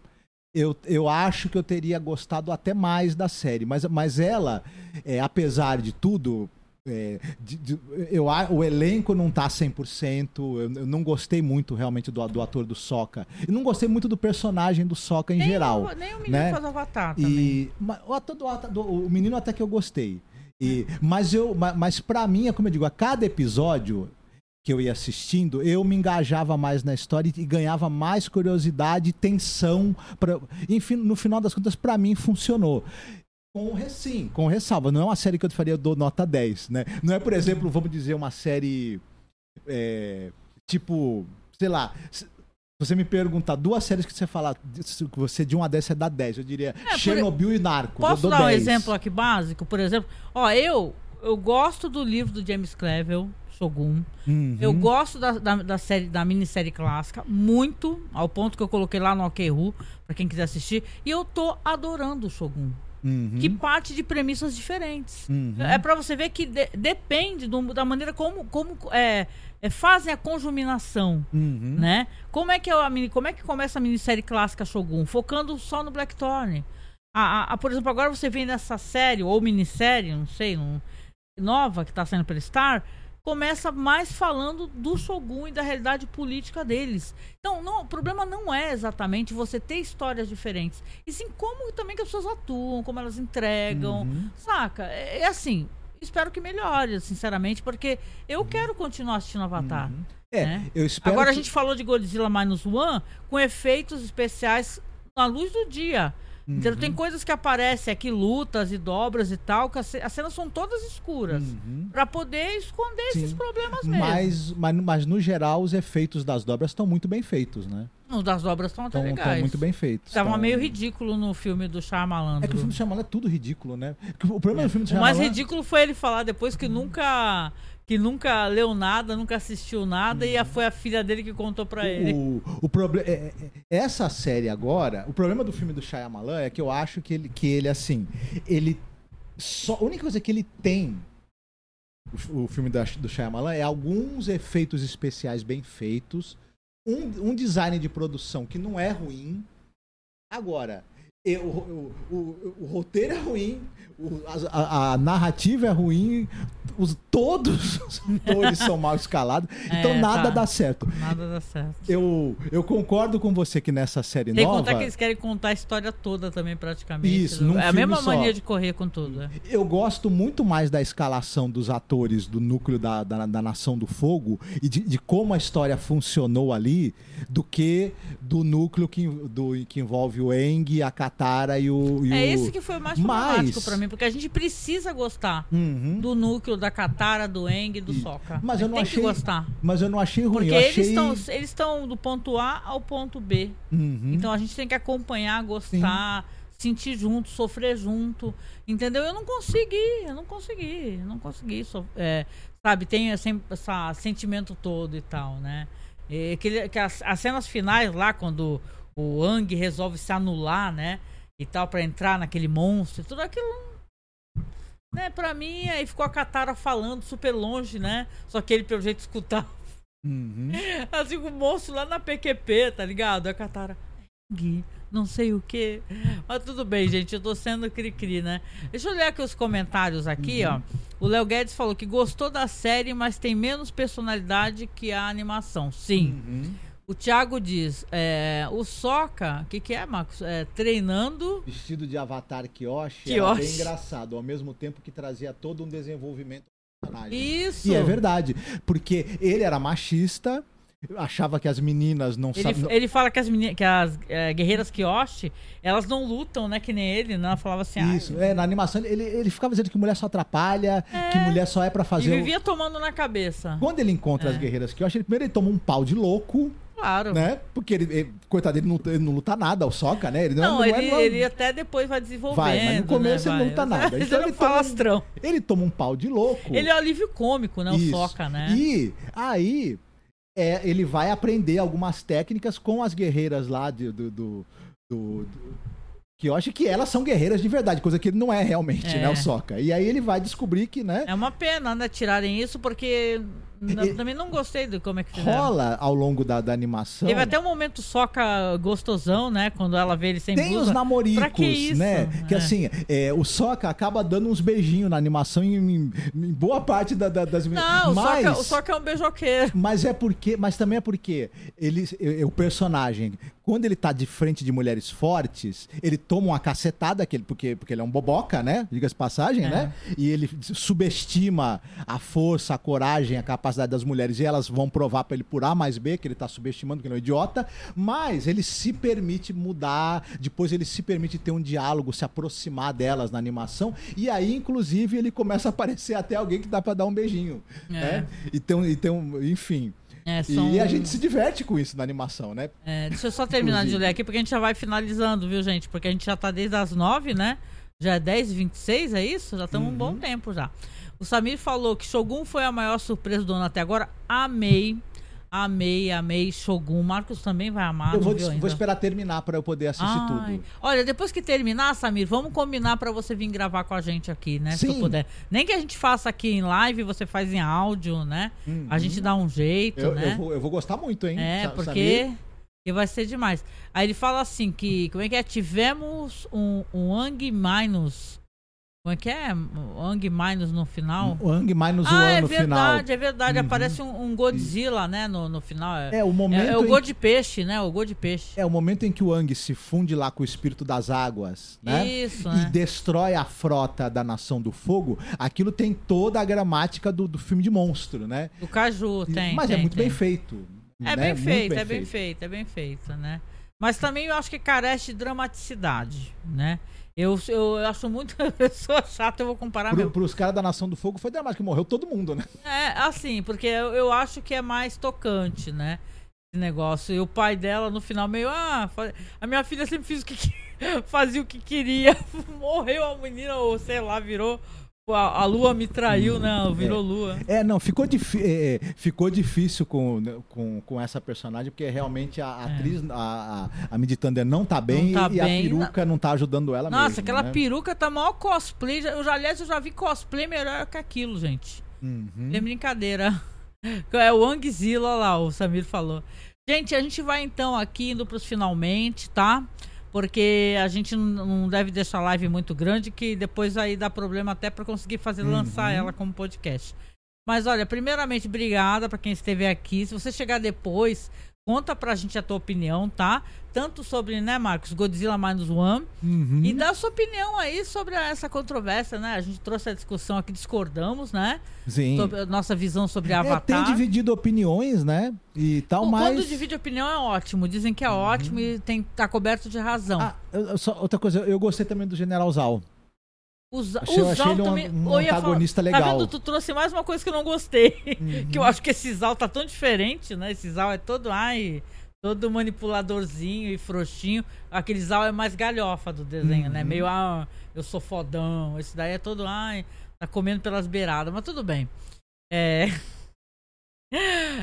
eu, eu acho que eu teria gostado até mais da série. Mas, mas ela, é, apesar de tudo, é, de- de- eu, o elenco não tá 100%. Eu, eu não gostei muito realmente do, do ator do Soca. E não gostei muito do personagem do Soca em Nem geral. o- nem o menino né? faz Avatar também. E ma- o, ator do, do- o menino até que eu gostei. E, mas eu, ma- mas para mim é como eu digo, a cada episódio que eu ia assistindo, eu me engajava mais na história e ganhava mais curiosidade, tensão, pra, enfim, no final das contas para mim funcionou. Com sim, com ressalva, não é uma série que eu faria eu dou nota 10, né? Não é, por exemplo, vamos dizer uma série é, tipo, sei lá, se você me perguntar duas séries que você falar, se você de 1 a 10 você dá 10, eu diria É, por- Chernobyl e Narcos. eu Posso dou dar um 10. exemplo aqui básico? Por exemplo, ó, eu, eu gosto do livro do James Clevel, Shogun. Uhum. Eu gosto da, da, da série, da minissérie clássica, muito, ao ponto que eu coloquei lá no OKRU, pra quem quiser assistir. E eu tô adorando o Shogun. Uhum. Que parte de premissas diferentes. Uhum. É pra você ver que de- depende do- da maneira como, como é, é, fazem a conjuminação. Uhum. né? Como é que é a mini, como é que começa a minissérie clássica Shogun, focando só no Blackthorn? A, a- a- por exemplo, agora você vê nessa série ou minissérie, não sei, um- nova que está saindo pela Star, começa mais falando do Shogun e da realidade política deles. Então, não, o problema não é exatamente você ter histórias diferentes, e sim como também que as pessoas atuam, como elas entregam, Uhum. saca? É, é assim. Espero que melhore, sinceramente, porque eu quero continuar assistindo Avatar. É, né? eu espero Agora a que- gente falou de Godzilla Minus One com efeitos especiais na luz do dia. Então Uhum. tem coisas que aparecem aqui, lutas e dobras e tal, que as, as cenas são todas escuras. Uhum. Pra poder esconder Sim. esses problemas mesmo. Mas, mas, mas no geral os efeitos das dobras estão muito bem feitos, né? Os das dobras estão até Estão legais. muito bem feitos. Tava Tão- meio ridículo no filme do Shyamalan. É que o filme do Shyamalan é tudo ridículo, né? O problema do filme do O mais Shyamalan... ridículo foi ele falar depois que nunca que nunca leu nada, nunca assistiu nada e a- foi a filha dele que contou pra ele. O, o problema é, é- essa série agora, o problema do filme do Shyamalan é que eu acho que ele, que ele assim, ele só a única coisa que ele tem o, o filme da, do Shyamalan é alguns efeitos especiais bem feitos, um, um design de produção que não é ruim. Agora, eu- o, o- o- o roteiro é ruim, o- a, a- narrativa é ruim, os, todos os atores são mal escalados, então É, nada tá. dá certo. Nada dá certo. Eu, eu concordo com você que nessa série Tem que nova. contar que eles querem contar a história toda também, praticamente. Isso, num é a mesma só. mania de correr com tudo. é. Eu gosto muito mais da escalação dos atores do núcleo da, da, da Nação do Fogo e de, de como a história funcionou ali do que do núcleo que, do, que envolve o Eng, a Katara e o. e É o- esse que foi o mais Mas- problemático pra mim, porque a gente precisa gostar Uhum. do núcleo da Katara, do Eng do E- Sokka. mas eu não Tem achei- que gostar. Mas eu não achei ruim. Porque eu eles achei... estão eles do ponto A ao ponto B. Uhum. Então a gente tem que acompanhar, gostar, sentir junto, sofrer junto. Entendeu? Eu não consegui, eu não consegui, eu não consegui. so- é, sabe, tem esse, sentimento todo e tal, né? E aquele, que as, as cenas finais lá, quando o Ang resolve se anular, né? E tal, pra entrar naquele monstro, tudo aquilo. Né, pra mim, aí ficou a Katara falando super longe, né? Só que ele, pelo jeito, escutava. Uhum. Assim, o monstro lá na PQP, tá ligado? A Katara. Gui, não sei o que. Mas tudo bem, gente. Eu tô sendo cri-cri, né? Deixa eu ler aqui os comentários aqui, ó. O Léo Guedes falou que gostou da série, mas tem menos personalidade que a animação. Sim. Uhum. O Thiago diz: é, o Soca, o que, que é, Marcos? É, treinando. Vestido de Avatar Kyoshi, era Kyoshi. bem engraçado, ao mesmo tempo que trazia todo um desenvolvimento do personagem. Isso. E é verdade, porque ele era machista, achava que as meninas não Ele, sabiam. ele fala que as, que as é, guerreiras Kyoshi, elas não lutam, né? Que nem ele, né? Ela falava assim, ah, Isso, é, na animação ele, ele ficava dizendo que mulher só atrapalha, que mulher só é pra e fazer. o- vivia tomando na cabeça. Quando ele encontra as É. guerreiras Kyoshi, ele, primeiro ele toma um pau de louco, Claro. né? Porque ele, ele- coitado, ele não, ele não luta nada, o Soca, né? Ele Não, não, é- ele, não é- ele até depois vai desenvolvendo. Vai, mas no começo né? ele não luta nada. Ele Então é ele toma um- ele toma um pau de louco. Ele é o alívio cômico, né? O Isso. Soca, né? E aí é, ele vai aprender algumas técnicas com as guerreiras lá de- do, do, do- do- que eu acho que elas são guerreiras de verdade, coisa que ele não é realmente, É. né, o Soca. E aí ele vai descobrir que, né, É uma pena, né? Tirarem isso, porque E- também não gostei do como é que fizeram. rola ao longo da, da animação. Teve até um momento Soca gostosão, né? Quando ela vê ele sem Tem blusa. os namoricos, que isso? né? Que É. assim, é, o Soca acaba dando uns beijinhos na animação em, em- em boa parte da- da- das Não, mas, o Soca, o Soca é um beijoqueiro. Mas é porque, mas também é porque ele, eh, o personagem, quando ele tá de frente de mulheres fortes, ele toma uma cacetada, que porque, porque ele é um boboca, né? Diga-se de passagem, É. né? E ele subestima a força, a coragem, a capacidade das mulheres, e elas vão provar pra ele por A mais B, que ele tá subestimando, que ele é um idiota, mas ele se permite mudar, depois ele se permite ter um diálogo, se aproximar delas na animação, e aí, inclusive, ele começa a aparecer até alguém que dá pra dar um beijinho, É. né? Então, então, enfim. É, são- E a gente se diverte com isso na animação, né? É, deixa eu só terminar de ler aqui, porque a gente já vai finalizando, viu, gente? Porque a gente já tá desde as nove, né? Já é 10 h 26 é isso? Já estamos um Uhum. bom tempo já. O Samir falou que Shogun foi a maior surpresa do ano até agora. Amei. Amei, amei Shogun. Marcos também vai amar, eu vou, vou esperar terminar pra eu poder assistir Ai. tudo. Olha, depois que terminar, Samir, vamos combinar pra você vir gravar com a gente aqui, né? Se eu Sim. puder. Nem que a gente faça aqui em live, você faz em áudio, né? A gente dá um jeito, Eu, né? eu vou, eu vou gostar muito, hein? É, Sa- porque que vai ser demais. Aí ele fala assim que, como é que é? Tivemos um, um Ang Minus. Como é que é? Ang Minus no final. O Ang mais ah, é no final. verdade, é verdade. Uhum. Aparece um, um Godzilla, né, no, no final. É, É o momento é, é o em Go de peixe, né? O Go de peixe. É o momento em que o Ang se funde lá com o espírito das águas, né? Isso, E né? destrói a frota da Nação do Fogo. Aquilo tem toda a gramática do, do filme de monstro, né? Do Caju, tem. Mas é tem, muito tem. bem feito. É né? bem Muito feito, é bem feito, é bem feito, né? Mas também eu acho que carece de dramaticidade, né? Eu, eu acho muito pessoa chata, eu vou comparar Pro, mesmo. pros caras da Nação do Fogo foi dramático, que morreu todo mundo, né? É, assim, porque eu, eu acho que é mais tocante, né? esse negócio. E o pai dela, no final, meio, ah, a minha filha sempre fez o que- fazia o que queria. Morreu a menina, ou sei lá, virou. A, a lua me traiu, né? Virou lua. É, não, ficou, é, é, ficou difícil com, né, com, com essa personagem, porque realmente a atriz, a, a, a não tá bem É. Não tá e, bem, a peruca não tá ajudando ela Nossa, mesmo. aquela né? peruca tá maior cosplay. Eu já, aliás, eu já vi cosplay melhor que aquilo, gente. Uhum. Tem brincadeira. É o Angzilla lá, o Samir falou. Gente, a gente vai então aqui indo pros finalmente, tá? Porque a gente não- deve deixar a live muito grande, que depois aí dá problema até pra conseguir fazer lançar ela como podcast. Mas olha, primeiramente, obrigada pra quem esteve aqui. Se você chegar depois, conta pra gente a tua opinião, tá? Tanto sobre, né, Marcos, Godzilla Minus One, Uhum. e dá sua opinião aí sobre essa controvérsia, né? A gente trouxe a discussão aqui, discordamos, né? Sim. Sobre a nossa visão sobre É, Avatar. tem dividido opiniões, né? E tal, Bom, mas. Quando divide opinião é ótimo. Dizem que é ótimo e tem, tá coberto de razão. Ah, eu só- outra coisa, eu gostei também do General Zal. O Zal ele um- também. um eu ia falar- antagonista Tá legal. Uhum. vendo? Tu trouxe mais uma coisa que eu não gostei. que eu acho que esse Zal tá tão diferente, né? Esse Zal é todo. Ai. Todo manipuladorzinho e frouxinho. Aquele Zal é mais galhofa do desenho, né? Uhum. Meio, ah, eu sou fodão. Esse daí é todo, ai, tá comendo pelas beiradas. Mas tudo bem. É.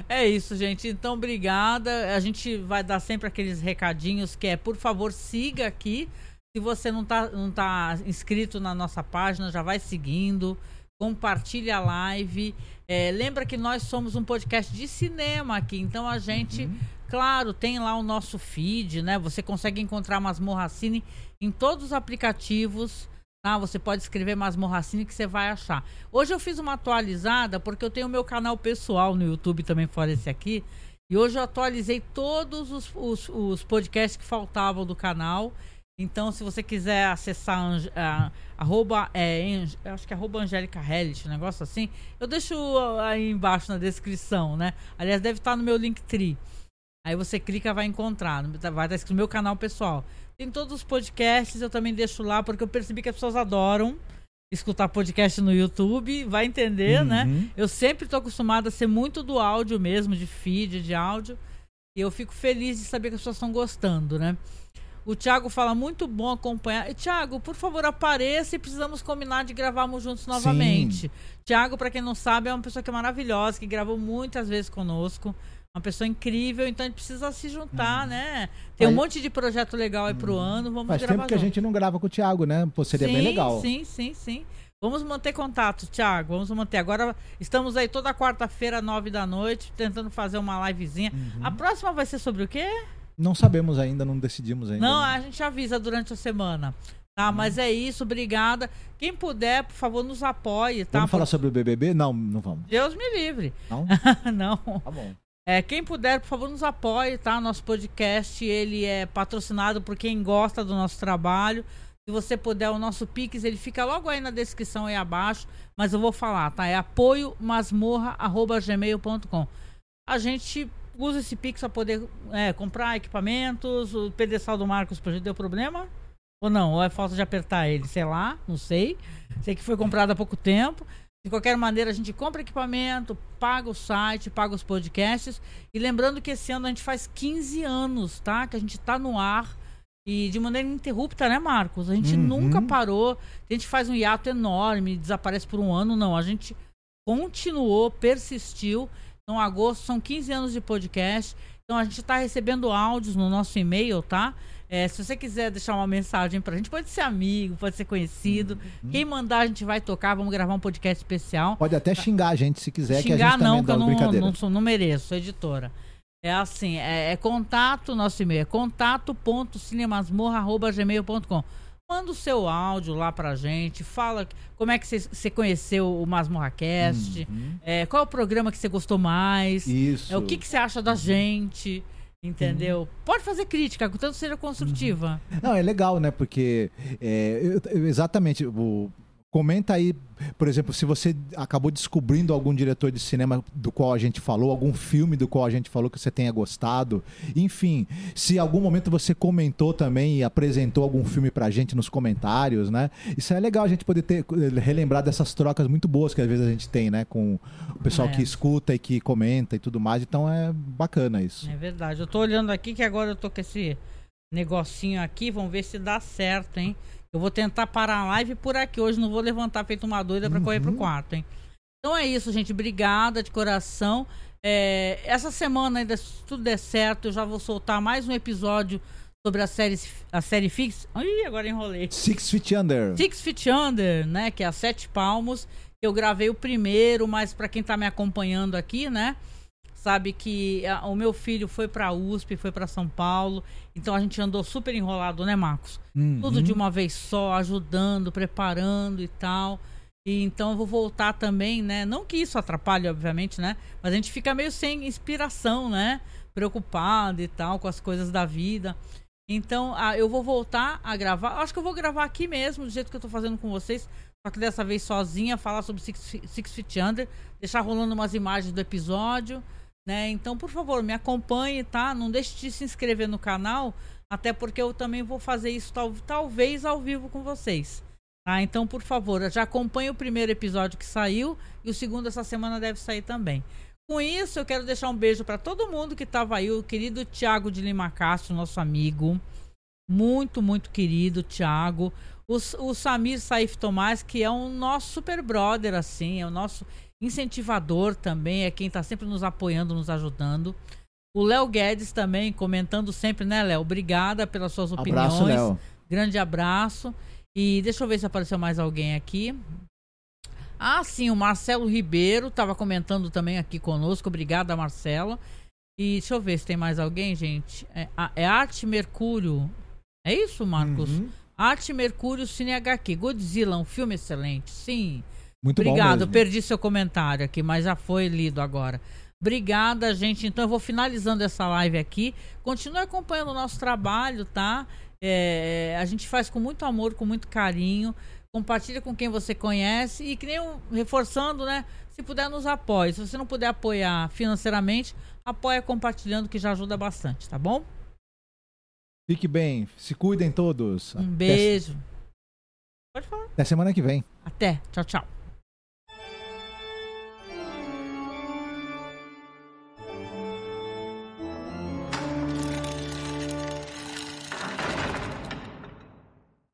É isso, gente. Então, obrigada. A gente vai dar sempre aqueles recadinhos que é, por favor, siga aqui. Se você não tá, não tá inscrito na nossa página, já vai seguindo. Compartilha a live. É, lembra que nós somos um podcast de cinema aqui. Então a gente, claro, tem lá o nosso feed, né? Você consegue encontrar Masmorra Cine em todos os aplicativos. Tá? Você pode escrever Masmorra Cine que você vai achar. Hoje eu fiz uma atualizada porque eu tenho o meu canal pessoal no YouTube também, fora esse aqui. E hoje eu atualizei todos os, os, os podcasts que faltavam do canal. Então, se você quiser acessar a- arroba, é, Ange- acho que é arroba Angélica Hellish, um negócio assim, eu deixo aí embaixo na descrição, né? Aliás, deve estar no meu Linktree. Aí você clica vai encontrar. Vai estar escrito no meu canal pessoal. Tem todos os podcasts, eu também deixo lá, porque eu percebi que as pessoas adoram escutar podcast no YouTube, vai entender, né? Uhum. Eu sempre tô acostumada a ser muito do áudio mesmo, de feed, de áudio. E eu fico feliz de saber que as pessoas estão gostando, né? O Thiago fala muito bom acompanhar. E, Thiago, por favor, apareça e precisamos combinar de gravarmos juntos novamente. Thiago, pra quem não sabe, é uma pessoa que é maravilhosa, que gravou muitas vezes conosco. Uma pessoa incrível, então a gente precisa se juntar, né? Tem um monte de projeto legal aí pro ano, vamos Faz gravar tempo que a junto. gente não grava com o Thiago, né? Pô, seria sim, bem legal. Sim, sim, sim. Vamos manter contato, Thiago. Vamos manter. Agora estamos aí toda quarta-feira, nove da noite, tentando fazer uma livezinha. Uhum. A próxima vai ser sobre o quê? Não sabemos ainda, não decidimos ainda. Não, né? a gente avisa durante a semana. Tá, mas é isso, obrigada. Quem puder, por favor, nos apoie, tá? Vamos falar Por- sobre o BBB? Não, não vamos. Deus me livre. Não? Não. Tá bom. É, quem puder, por favor, nos apoie, tá? Nosso podcast, ele é patrocinado por quem gosta do nosso trabalho. Se você puder, o nosso Pix, ele fica logo aí na descrição aí abaixo, mas eu vou falar, tá? É apoio masmorra@gmail.com. A gente usa esse Pix para poder é, comprar equipamentos. O pedestal do Marcos deu problema? Ou não? Ou é falta de apertar ele? Sei lá, não sei. Sei que foi comprado há pouco tempo. De qualquer maneira, a gente compra equipamento, paga o site, paga os podcasts. E lembrando que esse ano a gente faz 15 anos, tá? Que a gente tá no ar. E de maneira ininterrupta, né, Marcos? A gente Uhum. nunca parou. A gente faz um hiato enorme, desaparece por um ano, não. A gente continuou, persistiu. Então, agosto são 15 anos de podcast. Então, a gente está recebendo áudios no nosso e-mail, tá? É, se você quiser deixar uma mensagem pra gente, pode ser amigo, pode ser conhecido. Uhum. Quem mandar, a gente vai tocar. Vamos gravar um podcast especial. Pode até xingar a gente se quiser, que a Xingar gente também não, que eu não, não, sou, não mereço, sou editora. É assim, é, é contato, nosso e-mail é contato.cinemasmorra.gmail.com Manda o seu áudio lá pra gente, fala como é que você- conheceu o MasmorraCast, é, qual é o programa que você gostou mais, Uhum. Isso. é, o que, que você acha da gente, entendeu? Pode fazer crítica, contanto seja construtiva. Não, é legal, né? Porque é, eu- eu- exatamente o, Comenta aí, por exemplo, se você acabou descobrindo algum diretor de cinema do qual a gente falou, algum filme do qual a gente falou que você tenha gostado. Enfim, se em algum momento você comentou também e apresentou algum filme pra gente nos comentários, né? Isso é legal a gente poder ter relembrar dessas trocas muito boas que às vezes a gente tem, né? Com o pessoal É. que escuta e que comenta e tudo mais. Então é bacana isso. É verdade. Eu tô olhando aqui que agora eu tô com esse negocinho aqui. Vamos ver se dá certo, hein? Eu vou tentar parar a live por aqui. Hoje não vou levantar feito uma doida pra correr pro quarto, hein? Então é isso, gente. Obrigada de coração. É, essa semana, ainda, se tudo der certo, eu já vou soltar mais um episódio sobre a série, a série Fix. Ih, agora enrolei. Six Feet Under. Six Feet Under, né? Que é a Sete Palmos. Eu gravei o primeiro, mas pra quem tá me acompanhando aqui, né? Sabe que a- o meu filho foi pra USP, foi pra São Paulo. Então a gente andou super enrolado, né, Marcos? Uhum. Tudo de uma vez só, ajudando, preparando e tal. E então eu vou voltar também, né? Não que isso atrapalhe, obviamente, né? Mas a gente fica meio sem inspiração, né? Preocupado e tal com as coisas da vida. Então, ah, eu vou voltar a gravar. Acho que eu vou gravar aqui mesmo, do jeito que eu tô fazendo com vocês. Só que dessa vez sozinha, falar sobre Six, Six Feet Under. Deixar rolando umas imagens do episódio. Né? Então, por favor, me acompanhe, tá? Não deixe de se inscrever no canal. Até porque eu também vou fazer isso tal- talvez ao vivo com vocês. Tá? Então, por favor, já acompanhe o primeiro episódio que saiu. E o segundo essa semana deve sair também. Com isso, eu quero deixar um beijo para todo mundo que estava aí, o querido Tiago de Lima Castro, nosso amigo. Muito, muito querido, Tiago. O, o Samir Saif Tomás, que é um nosso super brother, assim, é o nosso incentivador também, é quem está sempre nos apoiando, nos ajudando. O Léo Guedes também, comentando sempre, né, Léo? Obrigada pelas suas opiniões. Abraço, Léo. Grande abraço. E deixa eu ver se apareceu mais alguém aqui. Ah, sim, o Marcelo Ribeiro estava comentando também aqui conosco. Obrigada, Marcelo. E deixa eu ver se tem mais alguém, gente. É, é Arte Mercúrio. É isso, Marcos? Uhum. Arte Mercúrio Cine HQ. Godzilla, um filme excelente. Sim. Muito bom Obrigado, perdi seu comentário aqui, mas já foi lido agora. Obrigada, gente. Então eu vou finalizando essa live aqui. Continue acompanhando o nosso trabalho, tá? É, a gente faz com muito amor, com muito carinho. Compartilha com quem você conhece e que nem eu, reforçando, né? Se puder, nos apoie. Se você não puder apoiar financeiramente, apoia compartilhando, que já ajuda bastante, tá bom? Fique bem. Se cuidem todos. Um beijo. Pode falar. Até, até semana que vem. Até. Tchau, tchau.